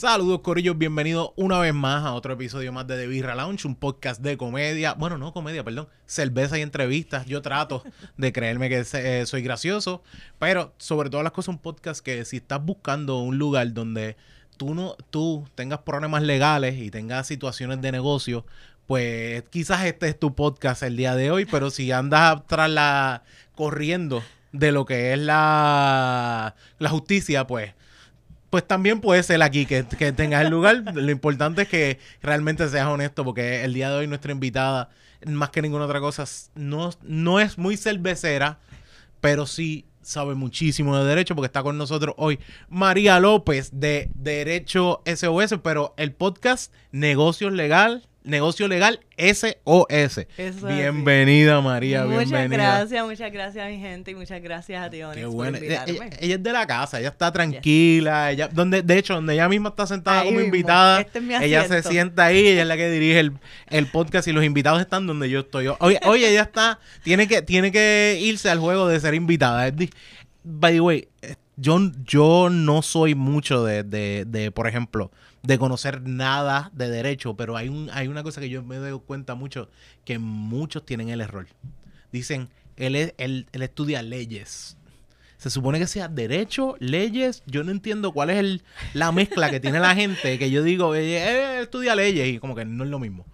Saludos, Corillos, bienvenidos una vez más a otro episodio más de The Birra Lounge, un podcast de comedia. Bueno, no comedia, perdón, cerveza y entrevistas. Yo trato de creerme que eh, soy gracioso, pero sobre todas las cosas, un podcast que si estás buscando un lugar donde tú no tú tengas problemas legales y tengas situaciones de negocio, pues quizás este es tu podcast el día de hoy, pero si andas tras la corriendo de lo que es la, la justicia, pues pues también puede ser aquí que, tengas el lugar. Lo importante es que realmente seas honesto, porque el día de hoy nuestra invitada, más que ninguna otra cosa, no, no es muy cervecera, pero sí sabe muchísimo de derecho, porque está con nosotros hoy María López de Derecho SOS, pero el podcast Negocios Legal Negocio Legal SOS. bienvenida, María, muchas bienvenida. Gracias, muchas gracias mi gente y muchas gracias a ti, Qué bueno. Ella, es de la casa, ella está tranquila, ella, donde, de hecho, donde ella misma está sentada como invitada, este ella se sienta ahí, ella es la que dirige el, podcast y los invitados están donde yo estoy. Oye, oye, ella está, tiene que, tiene que irse al juego de ser invitada. By the way, eh, yo, yo no soy mucho de, de, de por ejemplo, de conocer nada de derecho, pero hay, un, hay una cosa que yo me doy cuenta mucho, que muchos tienen el error. Dicen, él, es, él, estudia leyes. Se supone que sea derecho, leyes. Yo no entiendo cuál es el, la mezcla que tiene la gente, que yo digo, él estudia leyes y como que no es lo mismo.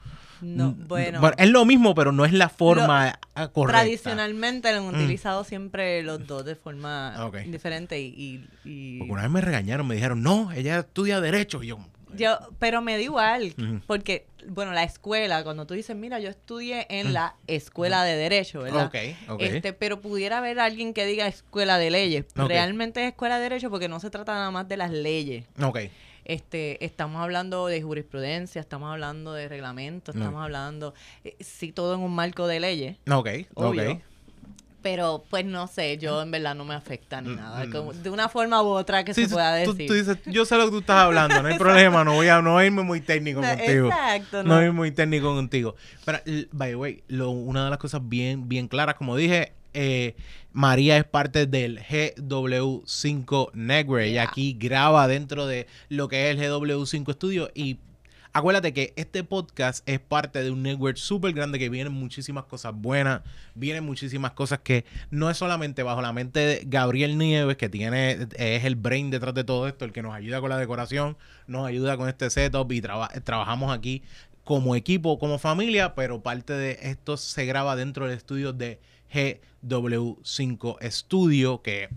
No, bueno. Es lo mismo, pero no es la forma correcta. Tradicionalmente lo han mm. utilizado siempre los dos de forma ah, diferente y, y, Porque una vez me regañaron, me dijeron, no, ella estudia Derecho. Y yo, yo, pero me da igual, porque, bueno, la escuela, cuando tú dices, mira, yo estudié en la escuela de Derecho, ¿verdad? Ok, Este, pero pudiera haber alguien que diga escuela de leyes. Realmente es escuela de Derecho porque no se trata nada más de las leyes. Ok. Este, estamos hablando de jurisprudencia, estamos hablando de reglamento, estamos hablando, eh, sí, todo en un marco de leyes. Ok, obvio. Pero pues no sé, yo en verdad no me afecta ni nada. Mm. de una forma u otra que se pueda decir. Tú, dices, yo sé lo que tú estás hablando, no hay problema, no voy a no irme muy técnico contigo. Exacto. No. no irme muy técnico contigo. Pero, by the way, lo, una de las cosas bien, bien claras, como dije, eh, María es parte del GW5 Network. Y aquí graba dentro de lo que es el GW5 Studio y Acuérdate que este podcast es parte de un network súper grande que vienen muchísimas cosas buenas, vienen muchísimas cosas que no es solamente bajo la mente de Gabriel Nieves, que tiene, es el brain detrás de todo esto, el que nos ayuda con la decoración, nos ayuda con este setup y trabajamos aquí como equipo, como familia, pero parte de esto se graba dentro del estudio de GW5 Studio, que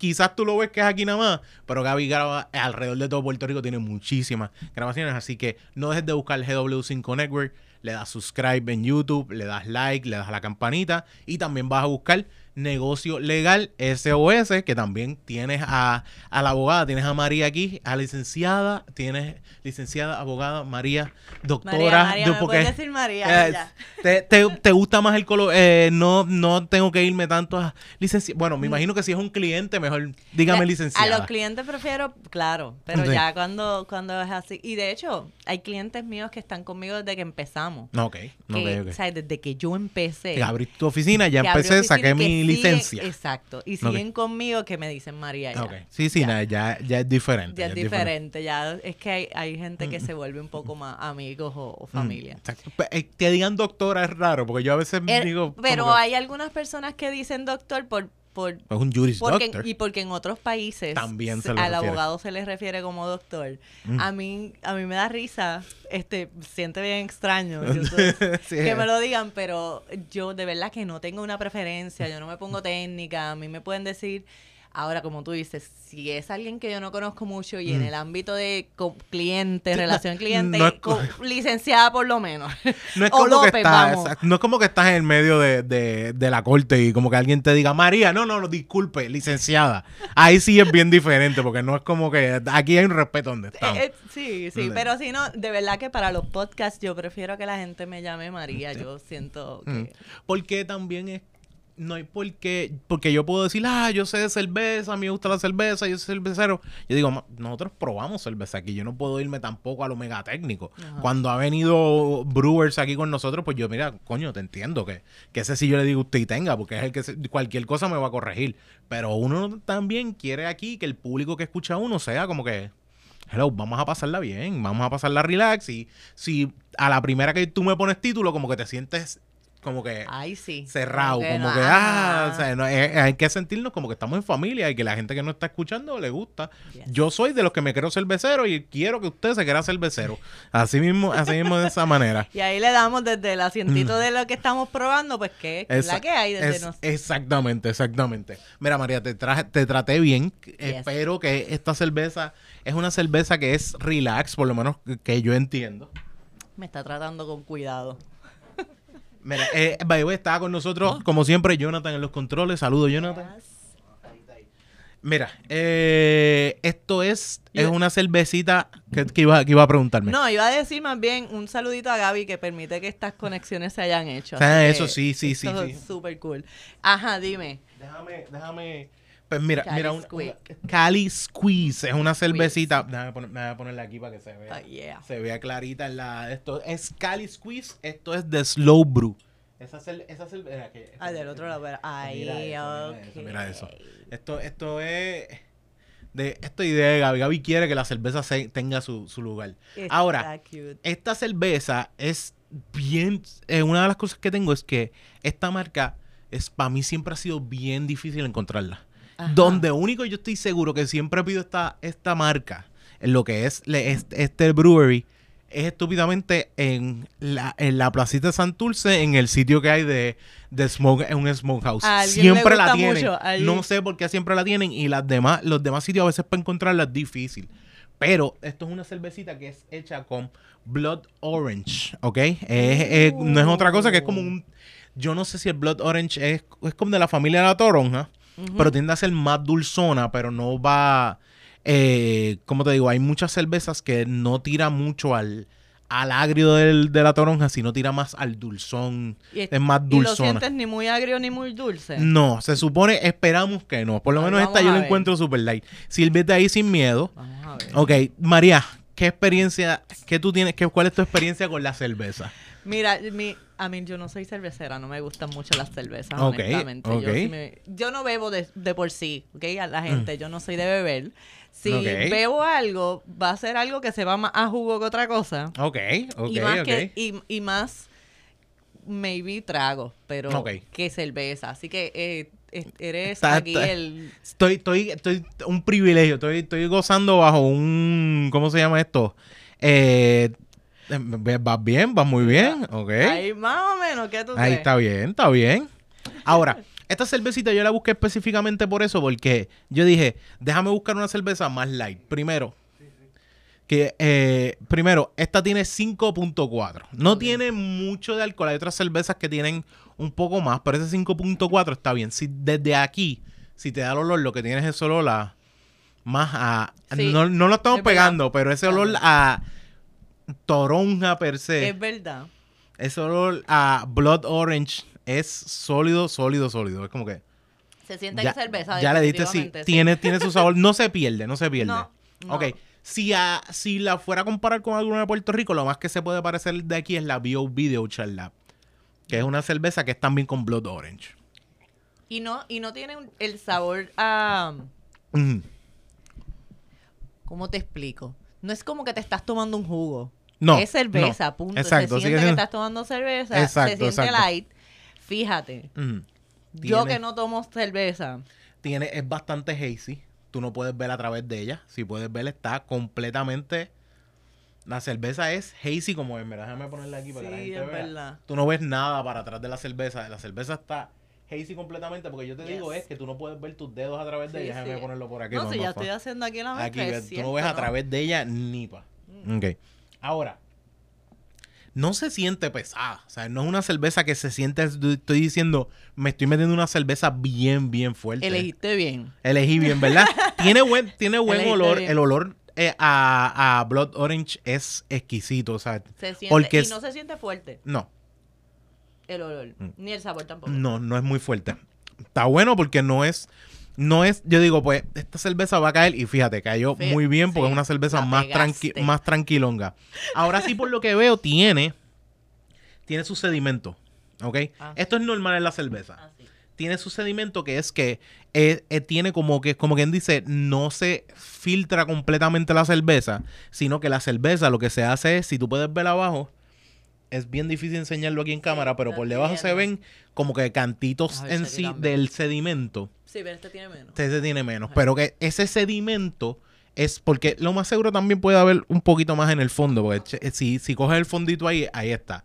quizás tú lo ves que es aquí nada más, pero Gaby graba alrededor de todo Puerto Rico, tiene muchísimas grabaciones, así que no dejes de buscar el GW5 Network, le das subscribe en YouTube, le das like, le das la campanita y también vas a buscar Negocio Legal SOS, que también tienes a, la abogada, tienes a María aquí, a licenciada, tienes licenciada, abogada, María, doctora. María, María, decir María. Eh, te, gusta más el color? Eh, no, no tengo que irme tanto a licenciada. Bueno, me mm. imagino que si es un cliente, mejor dígame licenciada. A los clientes prefiero, claro, pero ya cuando, cuando es así. Y de hecho, hay clientes míos que están conmigo desde que empezamos. Ok, okay, O sea, desde que yo empecé. Que abrí tu oficina, ya empecé, saqué mi licencia. Exacto. Y siguen conmigo que me dicen María. Ya. Sí, sí, ya. ya, ya es diferente. Ya, es diferente, ya es que hay, hay gente que mm. se vuelve un poco más amigos o, mm, familia. Exacto. Eh, que digan doctora es raro, porque yo a veces er, digo... Pero hay algunas personas que dicen doctor por por, un juris doctor. Y porque en otros países También al abogado se les refiere como doctor. Mm. A mí a mí me da risa, este, siente bien extraño que me lo digan, pero yo de verdad que no tengo una preferencia, yo no me pongo técnica, a mí me pueden decir Ahora, como tú dices, si es alguien que yo no conozco mucho y en mm. el ámbito de cliente, relación cliente, licenciada por lo menos. No es, como que estás, no es como que estás en el medio de, la corte y como que alguien te diga, María, no, no, no, disculpe, licenciada. Ahí sí es bien diferente porque no es como que aquí hay un respeto donde estamos. Eh, eh, sí, sí, pero si no, de verdad que para los podcasts yo prefiero que la gente me llame María. Yo siento mm. que... Porque también es no hay por qué, porque yo puedo decir, ah, yo sé de cerveza, a mí me gusta la cerveza, yo soy cervecero. Yo digo, nosotros probamos cerveza aquí, yo no puedo irme tampoco a lo mega técnico. Cuando ha venido Brewers aquí con nosotros, pues yo, mira, coño, te entiendo que, que ese sí yo le digo usted y tenga, porque es el que cualquier cosa me va a corregir. Pero uno también quiere aquí que el público que escucha a uno sea como que hello, vamos a pasarla bien, vamos a pasarla relax. Y si a la primera que tú me pones título, como que te sientes como que cerrado, como que, ah, o sea, no, hay que sentirnos como que estamos en familia y que la gente que no está escuchando le gusta. Yo soy de los que me quiero cervecero y quiero que usted se quiera cervecero. Así mismo, así mismo de esa manera. Y ahí le damos desde el asientito de lo que estamos probando, pues que es la que hay desde nosotros. Exactamente, exactamente. Mira, María, te traje, te traté bien. Espero que esta cerveza es una cerveza que es relax, por lo menos que yo entiendo. Me está tratando con cuidado. Mira, eh, estaba con nosotros, como siempre, Jonathan en los controles. Saludos, Jonathan. Mira, eh, esto es, es una cervecita que, iba, que iba a preguntarme. No, iba a decir más bien un saludito a Gaby que permite que estas conexiones se hayan hecho. eso sí, sí, sí. sí. súper cool. Ajá, dime. Déjame, déjame pues mira, mira, un, Cali Squeeze es una cervecita. Déjame, poner, ponerla aquí para que se vea. Oh, se vea clarita en la. Esto es Cali Squeeze, esto es de Slow Brew. Esa, esa cerveza. Ah, del otro lado. Ahí, mira eso, mira eso, Esto, esto es. De, esta idea de Gaby. Gaby quiere que la cerveza tenga su, su lugar. Ahora, esta cerveza es bien. Eh, una de las cosas que tengo es que esta marca es para mí siempre ha sido bien difícil encontrarla. Donde único yo estoy seguro que siempre pido esta, esta marca, en lo que es este, brewery, es estúpidamente en la, en la placita de Santurce, en el sitio que hay de, de smoke, en un smokehouse. Siempre la tienen. no sé por qué siempre la tienen. Y las demás, los demás sitios a veces para encontrarla es difícil. Pero esto es una cervecita que es hecha con Blood Orange, ¿ok? no es otra cosa que es como un... Yo no sé si el Blood Orange es, es como de la familia de la toronja pero tiende a ser más dulzona, pero no va, eh, como te digo, hay muchas cervezas que no tira mucho al, al agrio del, de la toronja, sino tira más al dulzón. es, más dulzona. ¿Y lo sientes ni muy agrio ni muy dulce? No, se supone, esperamos que no. Por lo menos esta yo la encuentro super light. Sírvete ahí sin miedo. Vamos a ver. Ok, María, ¿qué experiencia, qué tú tienes, qué, cuál es tu experiencia con la cerveza? Mira, mi, a mí yo no soy cervecera, no me gustan mucho las cervezas, honestamente. Yo, no bebo de, por sí, ¿ok? A la gente, yo no soy de beber. Si bebo algo, va a ser algo que se va más a jugo que otra cosa. Ok, ok, y más Que, y, más, maybe trago, pero que cerveza. Así que eh, eres aquí el... Estoy, estoy, estoy, un privilegio, estoy, estoy gozando bajo un, ¿cómo se llama esto? Eh Vas bien, vas muy bien, ok. Ahí más o menos, ¿qué tú Ahí está bien, está bien. Ahora, esta cervecita yo la busqué específicamente por eso, porque yo dije, déjame buscar una cerveza más light. Primero, que eh, primero, esta tiene 5.4. No tiene mucho de alcohol. Hay otras cervezas que tienen un poco más, pero ese 5.4 está bien. Si desde aquí, si te da el olor, lo que tienes es olor a más a. no, no, lo estamos pegando, pero ese olor a toronja per se. Es verdad. Es olor a Blood Orange es sólido, sólido, sólido. Es como que. Se siente que cerveza. Ya le diste, sí. Tiene, tiene su sabor. No se pierde, no se pierde. No, Ok. Si, a, si la fuera a comparar con alguna de Puerto Rico, lo más que se puede parecer de aquí es la Bio Video Lab. Que es una cerveza que es también con Blood Orange. Y no, y no tiene el sabor a. ¿Cómo te explico? No es como que te estás tomando un jugo. No. Es cerveza, punto. Exacto, se siente que estás tomando cerveza. Exacto, se siente light. Fíjate. Yo que no tomo cerveza. Tiene, es bastante hazy. Tú no puedes ver a través de ella. Si puedes ver, está completamente. La cerveza es hazy como es. Mira, déjame ponerla aquí para que la gente es Verdad. Tú no ves nada para atrás de la cerveza. La cerveza está hazy completamente porque yo te digo es que tú no puedes ver tus dedos a través de ella. Déjame ponerlo por aquí. No, si ya estoy haciendo aquí la Aquí, tú no ves a través de ella ni pa. Mm. Ok. Ahora, no se siente pesada. O sea, no es una cerveza que se siente, estoy diciendo, me estoy metiendo una cerveza bien, bien fuerte. Elegiste bien. Elegí bien, ¿verdad? tiene buen, tiene buen olor. El olor eh, a, Blood Orange es exquisito. O sea, se siente, porque y no se siente fuerte. No. El olor. Mm. Ni el sabor tampoco. No, no es muy fuerte. Está bueno porque no es no es, yo digo, pues esta cerveza va a caer y fíjate, cayó muy bien porque es una cerveza más, tranqui más tranquilonga. Ahora sí, por lo que veo, tiene, tiene su sedimento, ¿ok? Ah. Esto es normal en la cerveza. Ah, tiene su sedimento que es que eh, eh, tiene como que, como quien dice, no se filtra completamente la cerveza, sino que la cerveza lo que se hace es, si tú puedes ver abajo, es bien difícil enseñarlo aquí en cámara, pero por debajo se ven como que cantitos en sí del sedimento. Sí, pero este tiene menos. Este tiene menos, pero que ese sedimento es porque lo más seguro también puede haber un poquito más en el fondo, porque si, si coges el fondito ahí, ahí está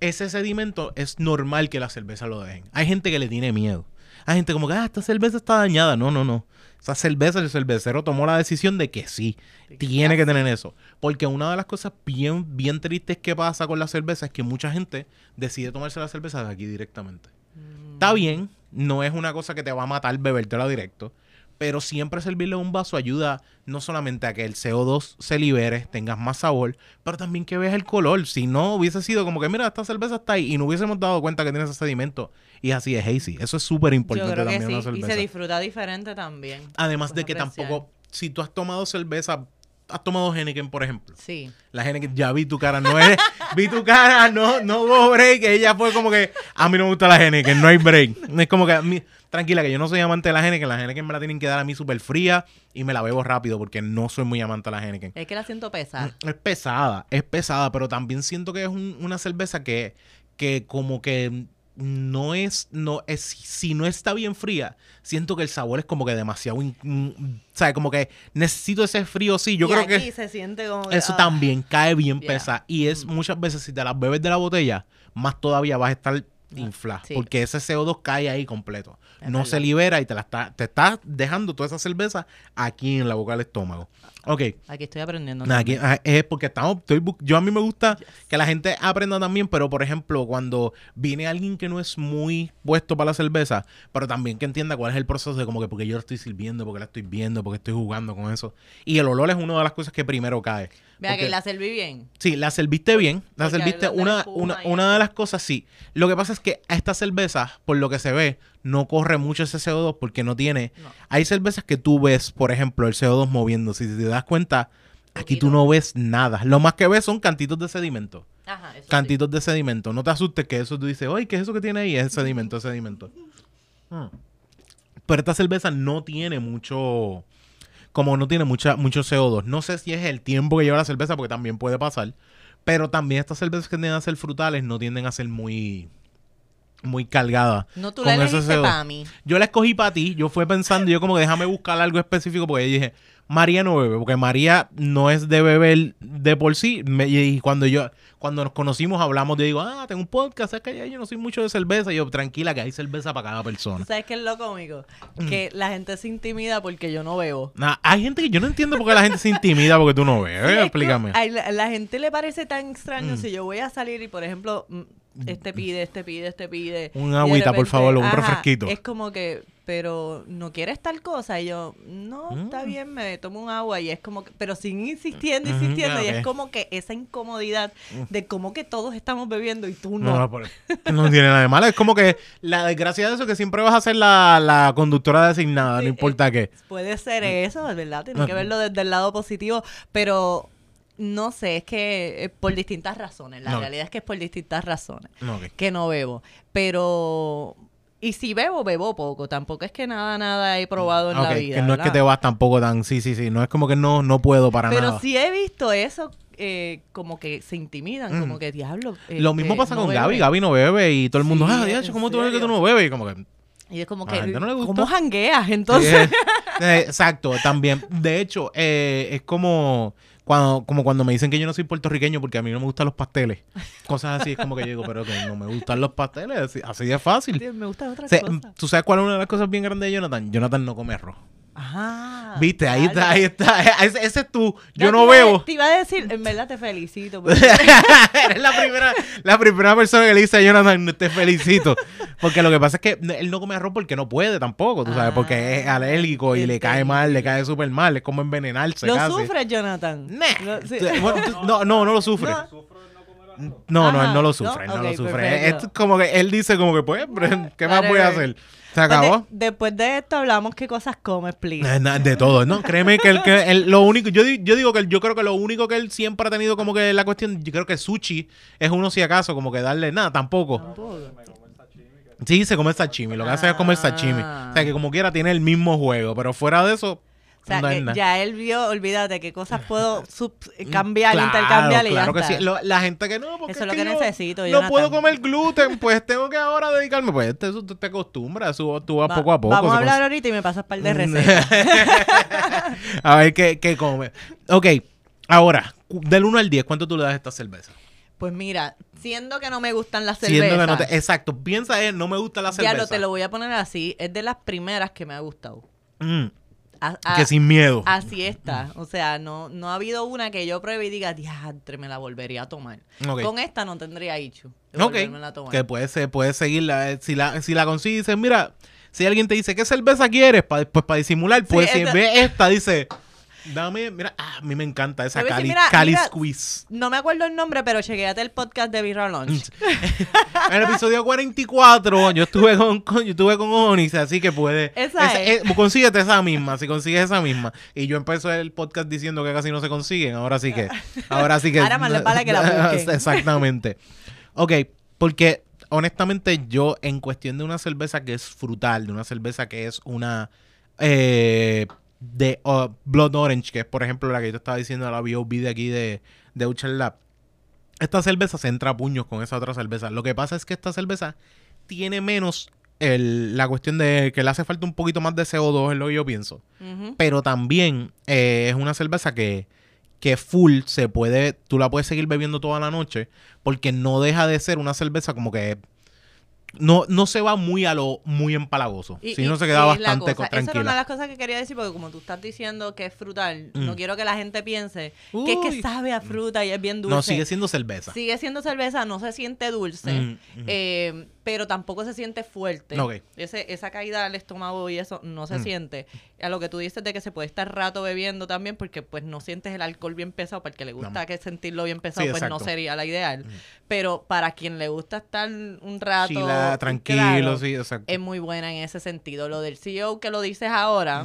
ese sedimento es normal que la cerveza lo dejen. Hay gente que le tiene miedo. Hay gente como que, ah, esta cerveza está dañada. No, no, no. Esa cerveza, el cervecero tomó la decisión de que sí, tiene que tener eso. Porque una de las cosas bien, bien tristes que pasa con la cerveza es que mucha gente decide tomarse la cerveza de aquí directamente. Mm. Está bien, no es una cosa que te va a matar bebértela directo pero siempre servirle un vaso ayuda no solamente a que el CO2 se libere, tengas más sabor, pero también que veas el color. Si no hubiese sido como que, mira, esta cerveza está ahí y no hubiésemos dado cuenta que tiene ese sedimento y así es hazy. Eso es súper importante también. Sí. Y se disfruta diferente también. Además de que tampoco, si tú has tomado cerveza has tomado Henneken, por ejemplo. Sí. La Henneken, ya vi tu cara, no es, vi tu cara, no, no hubo break, ella fue como que, a mí no me gusta la Henneken, no hay break. Es como que, a mí, tranquila, que yo no soy amante de la Henneken, la Henneken me la tienen que dar a mí súper fría y me la bebo rápido porque no soy muy amante de la Henneken. Es que la siento pesada. Es pesada, es pesada, pero también siento que es una cerveza que, que como que no es, no es, si no está bien fría, siento que el sabor es como que demasiado, ¿sabes? Como que necesito ese frío, sí, yo creo que se siente como eso ah. también cae bien pesada y es mm. muchas veces si te las bebes de la botella, más todavía vas a estar inflar. Porque ese CO2 cae ahí completo. no se libera y te la está, te estás dejando toda esa cerveza aquí en la boca del estómago. Ok. Aquí estoy aprendiendo. Aquí, ah, es porque estamos, estoy, yo a mí me gusta que la gente aprenda también, pero por ejemplo, cuando viene alguien que no es muy puesto para la cerveza, pero también que entienda cuál es el proceso de como que porque yo la estoy sirviendo, porque la estoy viendo, porque estoy jugando con eso. Y el olor es una de las cosas que primero cae. Vea que la serví bien. Sí, la serviste bien. La serviste una, una, una de las cosas, sí. Lo que pasa es que a esta cerveza, por lo que se ve, no corre mucho ese CO2 porque no tiene. Hay cervezas que tú ves, por ejemplo, el CO2 moviéndose. Si te das cuenta, aquí tú no ves nada. Lo más que ves son cantitos de sedimento. Ajá, cantitos de sedimento. No te asustes que eso tú dices, oye, ¿qué es eso que tiene ahí? Es sedimento, es sedimento. Hmm. Pero esta cerveza no tiene mucho como no tiene mucha, mucho CO2. No sé si es el tiempo que lleva la cerveza, porque también puede pasar. Pero también estas cervezas que tienden a ser frutales no tienden a ser muy muy cargadas. No, tú la elegiste para mí. Yo la escogí para ti. Yo fui pensando, yo como que déjame buscar algo específico porque dije, María no bebe, porque María no es de beber de por sí. y cuando yo, cuando nos conocimos, hablamos de digo, ah, tengo un podcast, es que yo no soy mucho de cerveza. Y yo, tranquila, que hay cerveza para cada persona. ¿Sabes qué es lo cómico? Mm. Que la gente se intimida porque yo no bebo. hay gente que yo no entiendo por qué la gente se intimida porque tú no bebes. Explícame. A la, gente le parece tan extraño mm. si yo voy a salir y, por ejemplo, mm, este pide, este pide, este pide. Un agüita, por favor, un refresquito. Es como que, pero no quieres tal cosa. Y yo, no, está mm. bien, me tomo un agua. Y es como que, pero sin insistiendo, insistiendo. y es como que esa incomodidad de como que todos estamos bebiendo y tú no. No, no, tiene nada de malo. Es como que la desgracia de eso que siempre vas a ser la, la conductora designada, no importa qué. Puede ser eso, ¿verdad? Tienes que verlo desde el lado positivo. Pero no sé, es que eh, por distintas razones. La realidad es que es por distintas razones que no bebo. Pero y si bebo, bebo poco. Tampoco es que nada, nada he probado en la vida. Que no es que te vas tampoco tan. Sí, sí, sí. No es como que no, no puedo para nada. Pero sí he visto eso. Eh, como que se intimidan, como que diablo. Lo mismo pasa con Gaby. Gaby no bebe y todo el mundo, ah, diablo, ¿cómo tú ves que tú no bebes? Y como que. Y es como que, ¿cómo jangueas entonces? Eh, exacto, también. De hecho, eh, es como cuando, como cuando me dicen que yo no soy puertorriqueño porque a mí no me gustan los pasteles. Cosas así es como que yo digo, pero que no me gustan los pasteles. Así, de fácil. me gustan otras cosas. ¿Tú sabes cuál es una de las cosas bien grandes de Jonathan? Jonathan no come arroz. Ajá. Viste, ahí está, ahí está. Ese, es tú. Yo no veo. Te iba a decir, en verdad te felicito. Eres la primera, la primera persona que le dice a Jonathan, te felicito. Porque lo que pasa es que él no come arroz porque no puede tampoco, tú sabes, porque es ah, alérgico y le cae mal, le cae súper mal. Es como envenenarse. ¿Lo sufre, Jonathan? No, no, no, lo sufre. No, no, él no lo sufre, no, lo sufre. Es como que él dice como que pues, ¿qué más voy a hacer? ¿Se acabó? después de esto hablamos qué cosas come, please. Eh, de todo, ¿no? Créeme que, el, que lo único, yo, yo digo que yo creo que lo único que él siempre ha tenido como que la cuestión, yo creo que sushi es uno si acaso, como que darle nada, tampoco. Tampoco. Sí, se come sashimi. Lo que hace es comer sashimi. O sea, que como quiera tiene el mismo juego. Pero fuera de eso, o sea, que ya él vio, olvídate, qué cosas puedo mm, cambiar, intercambiar y claro que sí. la gente que no, porque Eso es lo que, necesito. No puedo comer gluten, pues tengo que ahora dedicarme. Pues eso te, te acostumbras, tú, vas poco a poco. Vamos a hablar ahorita y me pasas par de mm. recetas. a ver qué, qué come. Ok, ahora, del 1 al 10, ¿cuánto tú le das a esta cerveza? Pues mira, siendo que no me gustan las cervezas. Siendo que no te, exacto, piensa en no me gusta la cerveza. Ya lo te lo voy a poner así, es de las primeras que me ha gustado. Mm que sin miedo. Así está. O sea, no, no ha habido una que yo pruebe y diga, diantre, me la volvería a tomar. Con esta no tendría hecho. Ok. Que puede, puede seguirla. Si la, si la consigues, mira, si alguien te dice, ¿qué cerveza quieres? pues para disimular, pues si ve esta, dice Dame, mira, ah, a mí me encanta esa Cali, Cali Squeeze. No me acuerdo el nombre, pero chequeate el podcast de Birra Lunch. en el episodio 44, yo estuve con, yo estuve con así que puede. Esa, es. Eh, consíguete esa misma, si consigues esa misma. Y yo empecé el podcast diciendo que casi no se consiguen, ahora sí que. Ahora sí que. ahora más les vale que la busquen. Exactamente. Ok, porque honestamente yo, en cuestión de una cerveza que es frutal, de una cerveza que es una. Eh, de uh, Blood Orange, que es por ejemplo la que yo te estaba diciendo, la BOB de aquí de, de Lab. Esta cerveza se entra a puños con esa otra cerveza. Lo que pasa es que esta cerveza tiene menos el, la cuestión de que le hace falta un poquito más de CO2, es lo que yo pienso. Pero también eh, es una cerveza que, que full se puede, tú la puedes seguir bebiendo toda la noche porque no deja de ser una cerveza como que no, no se va muy a lo muy empalagoso, Si sino se queda bastante tranquila. Esa era una de las cosas que quería decir, porque como tú estás diciendo que es frutal, no mm. quiero que la gente piense que es que sabe a fruta y es bien dulce. No, sigue siendo cerveza. Sigue siendo cerveza, no se siente dulce. Mm, eh, pero tampoco se siente fuerte. Ese, esa caída al estómago y eso no se mm. siente. A lo que tú dices de que se puede estar rato bebiendo también porque pues no sientes el alcohol bien pesado, para el que le gusta que sentirlo bien pesado, pues no sería la ideal. Mm. Pero para quien le gusta estar un rato tranquilo, sí, exacto. Es muy buena en ese sentido. Lo del CEO que lo dices ahora.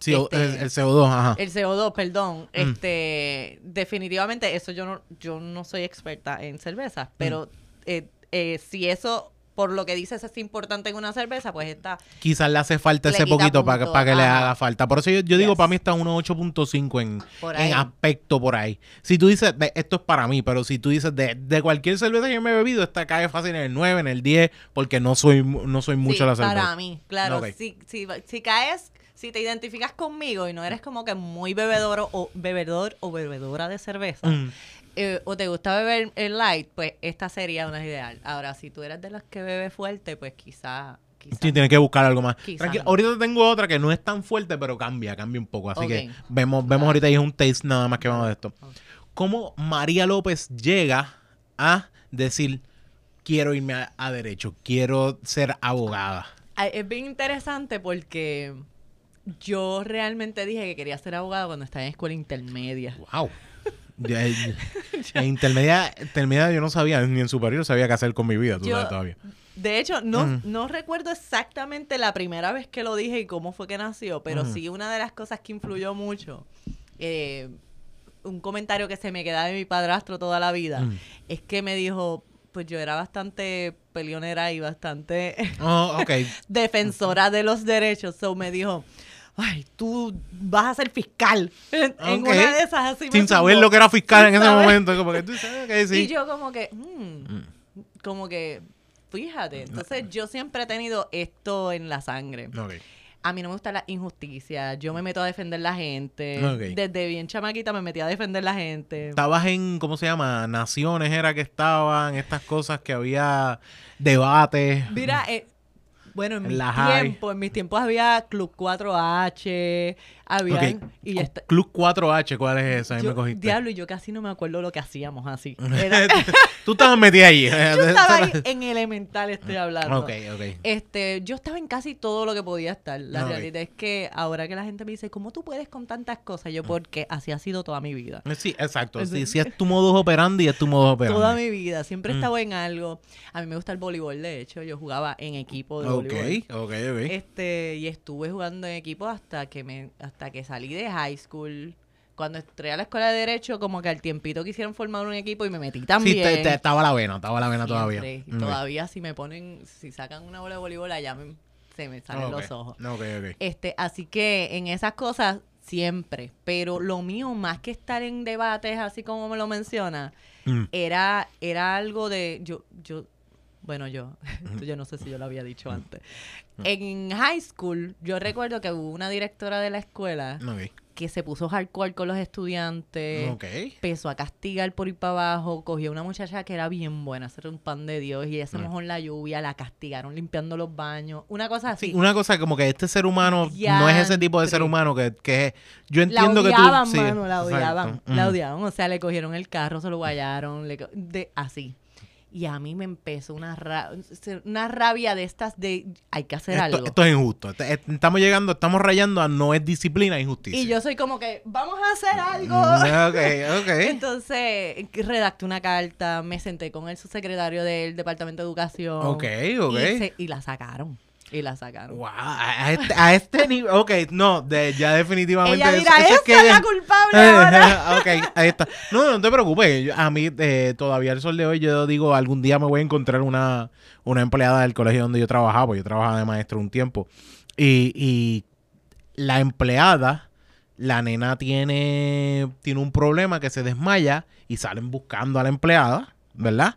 Sí, este, el, CO2, ajá. El CO2, perdón. Este, definitivamente, eso yo no, yo no soy experta en cervezas, pero eh, eh, si eso por lo que dices es importante en una cerveza, pues está... Quizás le hace falta ese poquito para, para que le haga falta. Por eso yo, digo, para mí está unos 8.5 en, en aspecto por ahí. Si tú dices, esto es para mí, pero si tú dices de, cualquier cerveza que me he bebido, esta cae fácil en el 9, en el 10, porque no soy, no soy mucho la cerveza. para mí, claro. Si, si, si caes si te identificas conmigo y no eres como que muy bebedor o bebedor o bebedora de cerveza, mm. Eh, o te gusta beber el light, pues esta sería una ideal. Ahora, si tú eres de las que bebe fuerte, pues quizá... sí, tienes que buscar algo más. Tranquilo, ahorita tengo otra que no es tan fuerte, pero cambia, cambia un poco. Así que vemos, vemos ahorita y es un taste nada más que vamos de esto. ¿Cómo María López llega a decir, quiero irme a, a derecho, quiero ser abogada? Es bien interesante porque yo realmente dije que quería ser abogada cuando estaba en escuela intermedia. ¡Wow! en intermedia, intermedia yo no sabía, ni en superior sabía qué hacer con mi vida, tú sabes todavía. De hecho, no, no recuerdo exactamente la primera vez que lo dije y cómo fue que nació, pero sí una de las cosas que influyó mucho, eh, un comentario que se me queda de mi padrastro toda la vida, es que me dijo, pues yo era bastante peleonera y bastante oh, defensora de los derechos. So me dijo, ay, tú vas a ser fiscal. En, una de esas así. Sin saber lo que era fiscal en ese momento. Como que tú sabes que sí. Y yo como que, mm, mm. como que, fíjate. Entonces yo siempre he tenido esto en la sangre. A mí no me gusta la injusticia. Yo me meto a defender la gente. Desde bien chamaquita me metí a defender la gente. Estabas en, ¿cómo se llama? Naciones era que estaban, estas cosas que había debates. Mira, eh, bueno, en, mi tiempo, en mis tiempos había Club 4H, había... Y Club 4H, ¿cuál es esa? me cogiste. Diablo, y yo casi no me acuerdo lo que hacíamos así. Tú estabas metida ahí. yo estaba ahí en elemental, estoy hablando. Ok, ok. Este, yo estaba en casi todo lo que podía estar. La realidad es que ahora que la gente me dice, ¿cómo tú puedes con tantas cosas? Yo, porque así ha sido toda mi vida. Sí, exacto. Si, si es tu modo operandi, es tu modo operandi. Toda mi vida. Siempre he mm. estado en algo. A mí me gusta el voleibol, de hecho. Yo jugaba en equipo de Ok, ok, Este, y estuve jugando en equipo hasta que me hasta que salí de high school. cuando entré a la escuela de Derecho, como que al tiempito quisieron formar un equipo y me metí también. Sí, estaba la vena, estaba la vena todavía. Todavía si me ponen, si sacan una bola de voleibol allá se me salen los ojos. Este, así que en esas cosas siempre, pero lo mío más que estar en debates así como me lo menciona, mm. era era algo de yo yo bueno, yo, yo no sé si yo lo había dicho antes. En high school, yo recuerdo que hubo una directora de la escuela que se puso hardcore con los estudiantes, empezó a castigar por ir para abajo, cogió una muchacha que era bien buena, hacer un pan de Dios, y ella se mojó en la lluvia, la castigaron limpiando los baños, una cosa así. una cosa como que este ser humano no es ese tipo de ser humano que, que yo entiendo que tú... Sí, la odiaban, la odiaban, o sea, le cogieron el carro, se lo guayaron, le, de, así. Y a mí me empezó una, una rabia de estas de hay que hacer algo. Esto es injusto. Estamos llegando, estamos rayando a no es disciplina, es injusticia. Y yo soy como que, vamos a hacer algo. Mm, ok, ok. Entonces, redacté una carta, me senté con el subsecretario del Departamento de Educación. Ok, ok. y la sacaron. Y la sacaron. Wow, a este, a este nivel. Ok, no, de, ya definitivamente. Ella dirá, es, la culpable ahora. ok, ahí está. No, no te preocupes. A mí, eh, todavía el sol de hoy, yo digo, algún día me voy a encontrar una, una empleada del colegio donde yo trabajaba. Yo trabajaba de maestro un tiempo. Y, y la empleada, la nena tiene, tiene un problema que se desmaya y salen buscando a la empleada, ¿verdad?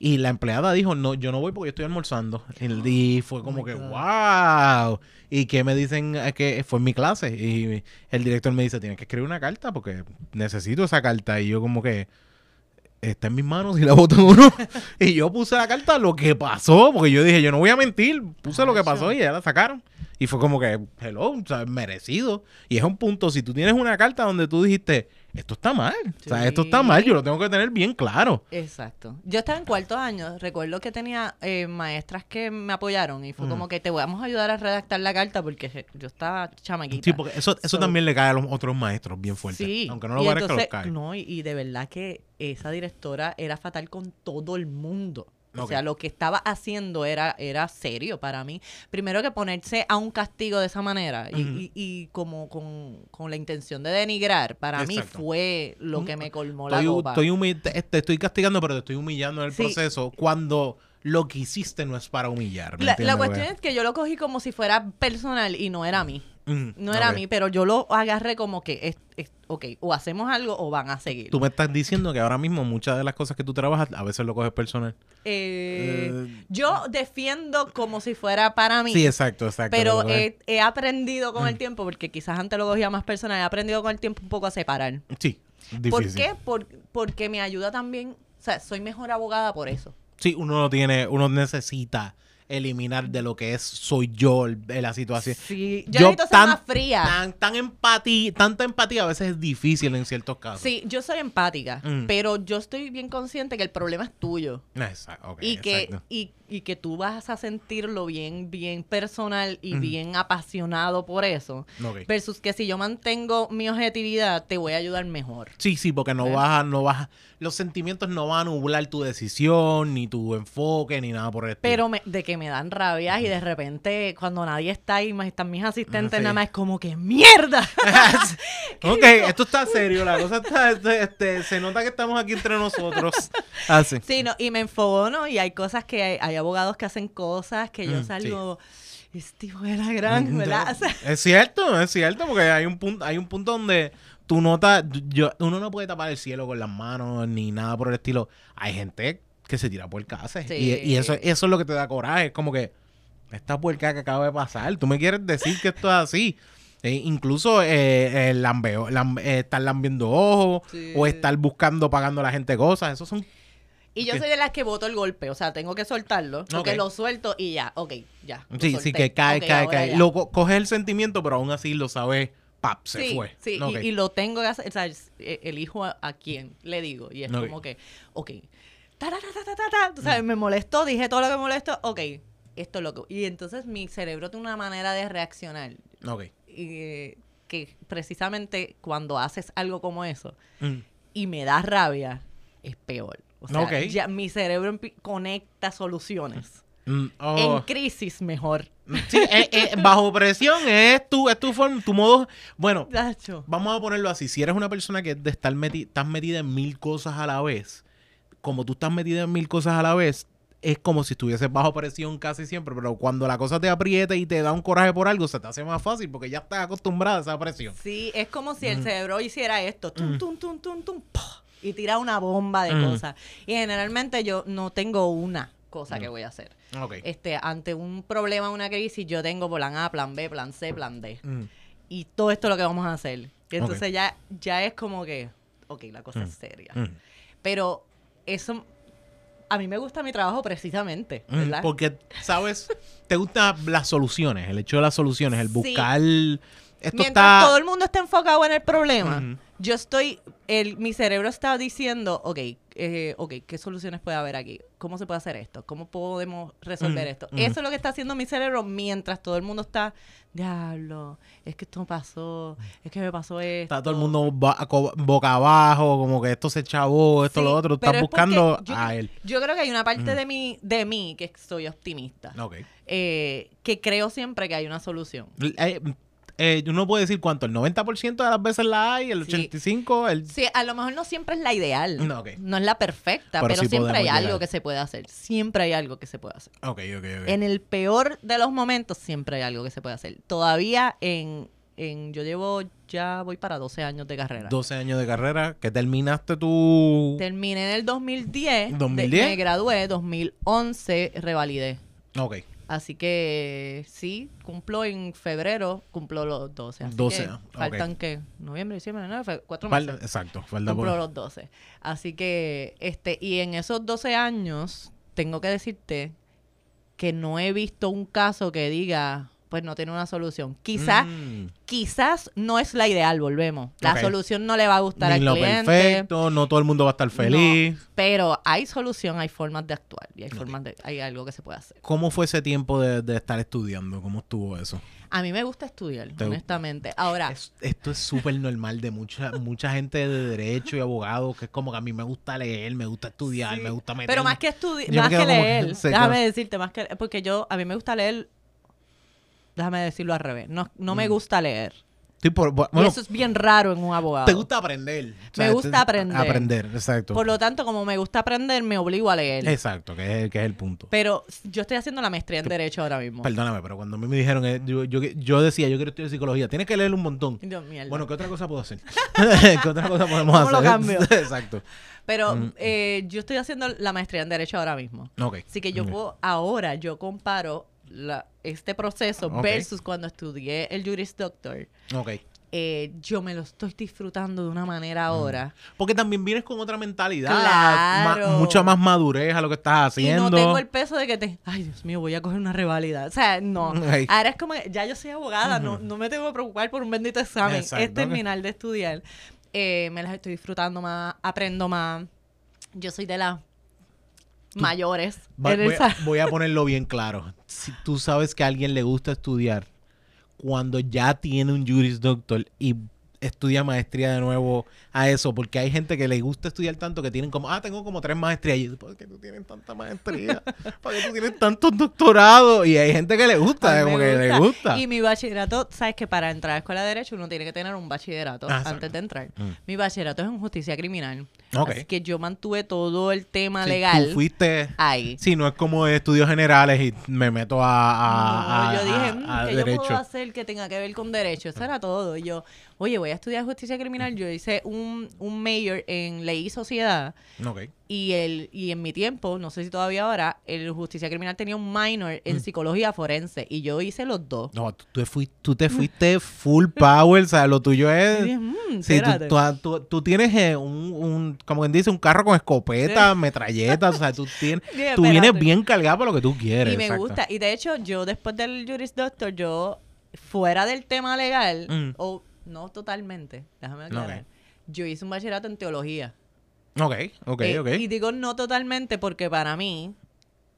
Y la empleada dijo, no, yo no voy porque yo estoy almorzando. Y fue como oh que, wow. ¿Y que me dicen? Que fue en mi clase. Y el director me dice, tienes que escribir una carta porque necesito esa carta. Y yo como que, está en mis manos y la voto en uno. y yo puse la carta lo que pasó, porque yo dije, yo no voy a mentir. Puse lo que pasó y ya la sacaron. Y fue como que, hello, o sea, merecido. Y es un punto, si tú tienes una carta donde tú dijiste, esto está mal, o sea, esto está mal, yo lo tengo que tener bien claro. Exacto. Yo estaba en cuarto año, recuerdo que tenía eh, maestras que me apoyaron y fue mm. como que te vamos a ayudar a redactar la carta porque yo estaba chamaquita. Sí, porque eso, eso también le cae a los otros maestros bien fuerte. Sí. Aunque no lo parezca, los cae. No, y de verdad que esa directora era fatal con todo el mundo. O sea, lo que estaba haciendo era, era serio para mí. Primero que ponerse a un castigo de esa manera y, y, como con, la intención de denigrar, para mí fue lo que me colmó la copa. Estoy te, estoy castigando, pero te estoy humillando en el proceso cuando lo que hiciste no es para humillar. La, la, cuestión es que yo lo cogí como si fuera personal y no era a mí. No era a mí, pero yo lo agarré como que es, ok, o hacemos algo o van a seguir. Tú me estás diciendo que ahora mismo muchas de las cosas que tú trabajas a veces lo coges personal. Eh, eh, yo defiendo como si fuera para mí. Sí, exacto, exacto. Pero he, aprendido con el mm. tiempo, porque quizás antes lo cogía más personal, he aprendido con el tiempo un poco a separar. Sí, difícil. ¿Por qué? porque me ayuda también, o sea, soy mejor abogada por eso. Sí, uno no tiene, uno necesita eliminar de lo que es soy yo en la situación. Sí, yo, necesito ser más fría. Tan, tan empatía, tanta empatía a veces es difícil en ciertos casos. Sí, yo soy empática, mm. pero yo estoy bien consciente que el problema es tuyo. Exacto, y que y, y, que tú vas a sentirlo bien bien personal y bien apasionado por eso. Versus que si yo mantengo mi objetividad, te voy a ayudar mejor. Sí, sí, porque no vas no vas los sentimientos no van a nublar tu decisión, ni tu enfoque, ni nada por el estilo. Pero de que me dan rabia y de repente cuando nadie está ahí, más están mis asistentes, nada más es como que ¡mierda! ok, esto está serio, la cosa está, este, este, se nota que estamos aquí entre nosotros. Así. Sí, no, y me enfogono y hay cosas que hay, abogados que hacen cosas que yo mm, salgo... Este hijo de la gran, mm, ¿verdad? es cierto, es cierto, porque hay un punto, hay un punto donde tú notas, yo, uno no puede tapar el cielo con las manos ni nada por el estilo. Hay gente que se tira por casa. Y, eso, eso es lo que te da coraje. Es como que esta puerca que acaba de pasar, tú me quieres decir que esto es así. E incluso eh, lambeo, eh, estar lambiendo ojos o estar buscando, pagando a la gente cosas. Eso son y yo soy de las que voto el golpe, o sea, tengo que soltarlo, porque lo suelto y ya, ok, ya. Sí, sí, que cae, cae, cae. Lo, coges el sentimiento, pero aún así lo sabes pap, se fue. Sí, y, lo tengo que hacer, o sea, eh, elijo a, a quién le digo. Y es como que, ok, ta, ta, ta, ta, ta, sabes, me molestó, dije todo lo que me molestó, ok, esto es lo que... Y entonces mi cerebro tiene una manera de reaccionar. Ok. Y, que precisamente cuando haces algo como eso mm. y me da rabia, es peor. O sea, ya mi cerebro conecta soluciones. Mm, oh. En crisis, mejor. Sí, eh, eh, bajo presión es tu, es tu forma, tu modo. Bueno, vamos a ponerlo así. Si eres una persona que de estar estás metida en mil cosas a la vez, como tú estás metida en mil cosas a la vez, es como si estuvieses bajo presión casi siempre, pero cuando la cosa te aprieta y te da un coraje por algo, se te hace más fácil porque ya estás acostumbrada a esa presión. Sí, es como si el cerebro hiciera esto, tum, tum, tum, tum, tum, y tira una bomba de cosas. Y generalmente yo no tengo una cosa que voy a hacer. Este, ante un problema, una crisis, yo tengo plan A, plan B, plan C, plan D. Y todo esto es lo que vamos a hacer. Y entonces ya, ya es como que, ok, la cosa es seria. Pero eso, a mí me gusta mi trabajo precisamente, ¿verdad? Porque, ¿sabes? Te gustan las soluciones, el hecho de las soluciones, el buscar... Esto Mientras todo el mundo está enfocado en el problema, yo estoy, el, mi cerebro está diciendo, ok, eh, ok, ¿qué soluciones puede haber aquí? ¿Cómo se puede hacer esto? ¿Cómo podemos resolver esto? Eso es lo que está haciendo mi cerebro mientras todo el mundo está, diablo, es que esto pasó, es que me pasó esto. Está todo el mundo boca abajo, como que esto se chavó, esto, lo otro. Estás buscando a él. Yo creo que hay una parte de, mí, de mí que soy optimista. Ok. Eh, que creo siempre que hay una solución. Eh, eh, uno puede decir cuánto, el 90% de las veces la hay, el 85%, el... Sí, a lo mejor no siempre es la ideal, no, no es la perfecta, pero, siempre hay algo que se puede hacer, siempre hay algo que se puede hacer. Ok, ok, ok. En el peor de los momentos siempre hay algo que se puede hacer. Todavía en, en yo llevo, ya voy para 12 años de carrera. 12 años de carrera, que terminaste tú... Terminé en el 2010. ¿2010? me gradué, 2011 revalidé. Ok. Así que sí, cumplo en febrero, cumplo los 12. Así 12, que faltan que noviembre, diciembre, enero, cuatro meses. exacto, falta Cumplo los 12. Así que, este, y en esos 12 años, tengo que decirte que no he visto un caso que diga, pues no tiene una solución. Quizás, mm. quizás no es la ideal, volvemos. La solución no le va a gustar al cliente. perfecto, no todo el mundo va a estar feliz. pero hay solución, hay formas de actuar y hay formas de, hay algo que se puede hacer. ¿Cómo fue ese tiempo de, estar estudiando? ¿Cómo estuvo eso? A mí me gusta estudiar, honestamente. Ahora. esto es súper normal de mucha, mucha gente de derecho y abogados, que es como que a mí me gusta leer, me gusta estudiar, me gusta meter. Pero más que estudiar, más que leer, déjame decirte, más que porque yo, a mí me gusta leer déjame decirlo al revés, no, no me mm. gusta leer. y eso es bien raro en un abogado. Te gusta aprender. me gusta aprender. Aprender, exacto. Por lo tanto, como me gusta aprender, me obligo a leer. Exacto, que es, que es el punto. Pero yo estoy haciendo la maestría en Derecho ahora mismo. Perdóname, pero cuando a mí me dijeron, eh, yo, yo, decía, yo quiero estudiar psicología, tienes que leer un montón. bueno, ¿qué otra cosa puedo hacer? ¿Qué otra cosa podemos hacer? lo cambio? exacto. Pero mm. eh, yo estoy haciendo la maestría en Derecho ahora mismo. Ok. Así que yo puedo, ahora yo comparo este proceso versus cuando estudié el Juris Doctor. Eh, yo me lo estoy disfrutando de una manera mm. ahora. Porque también vienes con otra mentalidad, mucha más madurez a lo que estás haciendo. Y no tengo el peso de que te, ay Dios mío, voy a coger una revalida. O sea, no. Ahora es como, ya yo soy abogada, no, no me tengo que preocupar por un bendito examen. es terminar de estudiar. Eh, me las estoy disfrutando más, aprendo más. Yo soy de la mayores. voy, a, ponerlo bien claro. Si tú sabes que a alguien le gusta estudiar, cuando ya tiene un Juris Doctor y estudia maestría de nuevo a eso, porque hay gente que le gusta estudiar tanto que tienen como, ah, tengo como tres maestrías. Y yo, ¿por qué tú tienes tanta maestría? ¿Por qué tú tienes tantos doctorados? Y hay gente que le gusta, como que le gusta. Y mi bachillerato, sabes que para entrar a la escuela de Derecho uno tiene que tener un bachillerato ah, antes de entrar. Mm. Mi bachillerato es en justicia criminal. Así que yo mantuve todo el tema legal. Tú fuiste ahí. Sí, no es como estudios generales y me meto a, a, yo dije, mm, ¿qué yo puedo hacer que tenga que ver con derecho? Eso era todo. Y yo, oye, voy a estudiar justicia criminal. Yo hice un, un mayor en ley y sociedad. Okay. Y, el, y en mi tiempo, no sé si todavía ahora, el justicia criminal tenía un minor en mm. psicología forense. Y yo hice los dos. No, tú, te, fuiste, tú te fuiste full power. o sea, lo tuyo es... Mm, sí, tú, tú, tienes eh, un, un, como quien dice, un carro con escopeta, metralletas. o sea, tú, tienes, tú vienes bien cargado para lo que tú quieres. Y me gusta. Y de hecho, yo después del Juris Doctor, yo, fuera del tema legal, mm. o no totalmente, déjame aclarar. Yo hice un bachillerato en teología. Ok, ok, eh, ok. Y digo no totalmente porque para mí